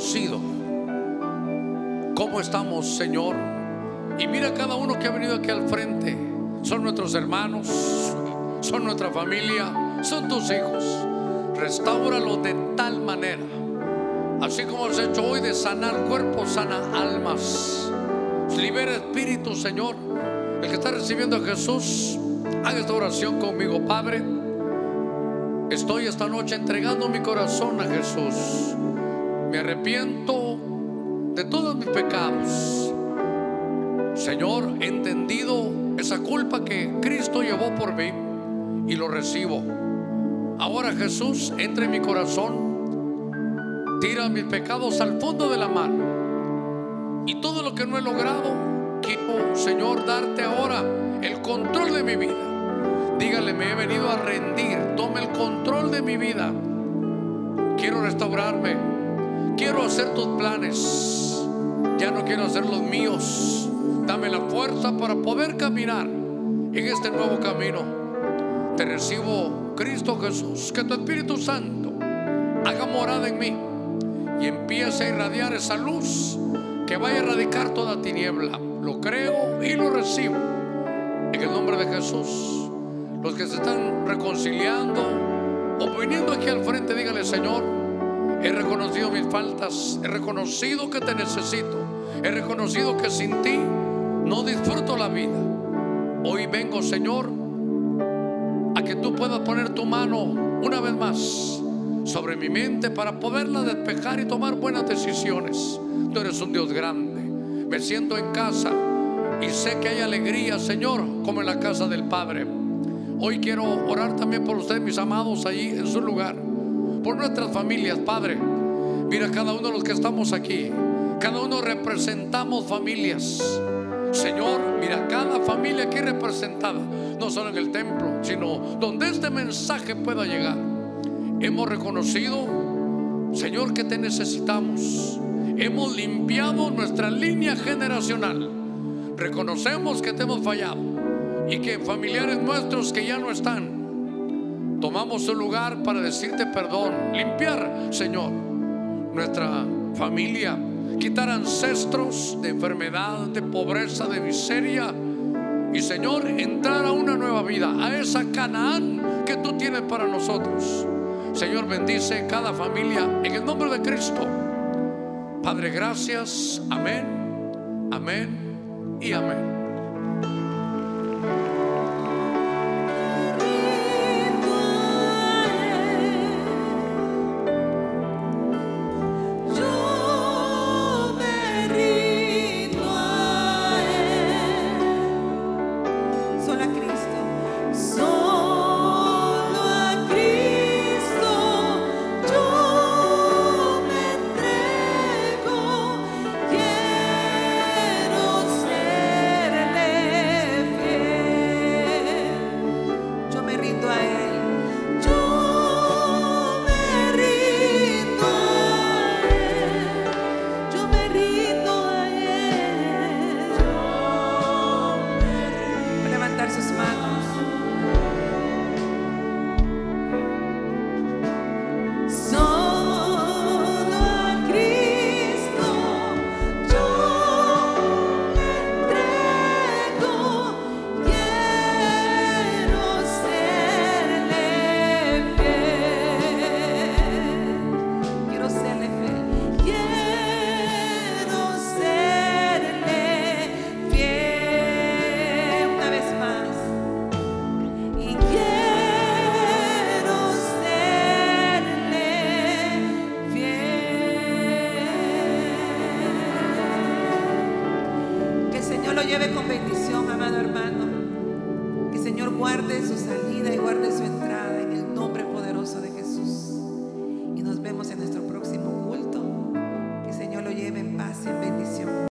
Reconocido cómo estamos, Señor. Y mira cada uno que ha venido aquí al frente. Son nuestros hermanos, son nuestra familia, son tus hijos. Restáuralos de tal manera, así como has hecho hoy de sanar cuerpos, sana almas. Libera espíritu, Señor. El que está recibiendo a Jesús, haga esta oración conmigo, Padre. Estoy esta noche entregando mi corazón a Jesús. Me arrepiento de todos mis pecados. Señor, he entendido esa culpa que Cristo llevó por mí y lo recibo. Ahora Jesús, entre en mi corazón, tira mis pecados al fondo de la mar. Y todo lo que no he logrado, quiero, Señor, darte ahora el control de mi vida. Dígale, me he venido a rendir. Tome el control de mi vida. Quiero restaurarme. Quiero hacer tus planes. Ya no quiero hacer los míos. Dame la fuerza para poder caminar en este nuevo camino. Te recibo, Cristo Jesús, que tu Espíritu Santo haga morada en mí y empiece a irradiar esa luz que vaya a erradicar toda tiniebla. Lo creo y lo recibo. En el nombre de Jesús. Los que se están reconciliando o viniendo aquí al frente, dígale, Señor, he reconocido mis faltas, he reconocido que te necesito, he reconocido que sin ti no disfruto la vida. Hoy vengo, Señor, a que tú puedas poner tu mano una vez más sobre mi mente para poderla despejar y tomar buenas decisiones. Tú eres un Dios grande. Me siento en casa y sé que hay alegría, Señor, como en la casa del Padre. Hoy quiero orar también por ustedes, mis amados, allí en su lugar. Por nuestras familias, Padre. Mira cada uno de los que estamos aquí. Cada uno representamos familias. Señor, mira cada familia aquí representada. No solo en el templo, sino donde este mensaje pueda llegar. Hemos reconocido, Señor, que te necesitamos. Hemos limpiado nuestra línea generacional. Reconocemos que te hemos fallado y que familiares nuestros que ya no están, tomamos su lugar para decirte perdón, limpiar, Señor, nuestra familia, quitar ancestros de enfermedad, de pobreza, de miseria. Y Señor, entrar a una nueva vida, a esa Canaán que tú tienes para nosotros. Señor, bendice cada familia en el nombre de Cristo. Padre, gracias. Amén, amén y amén.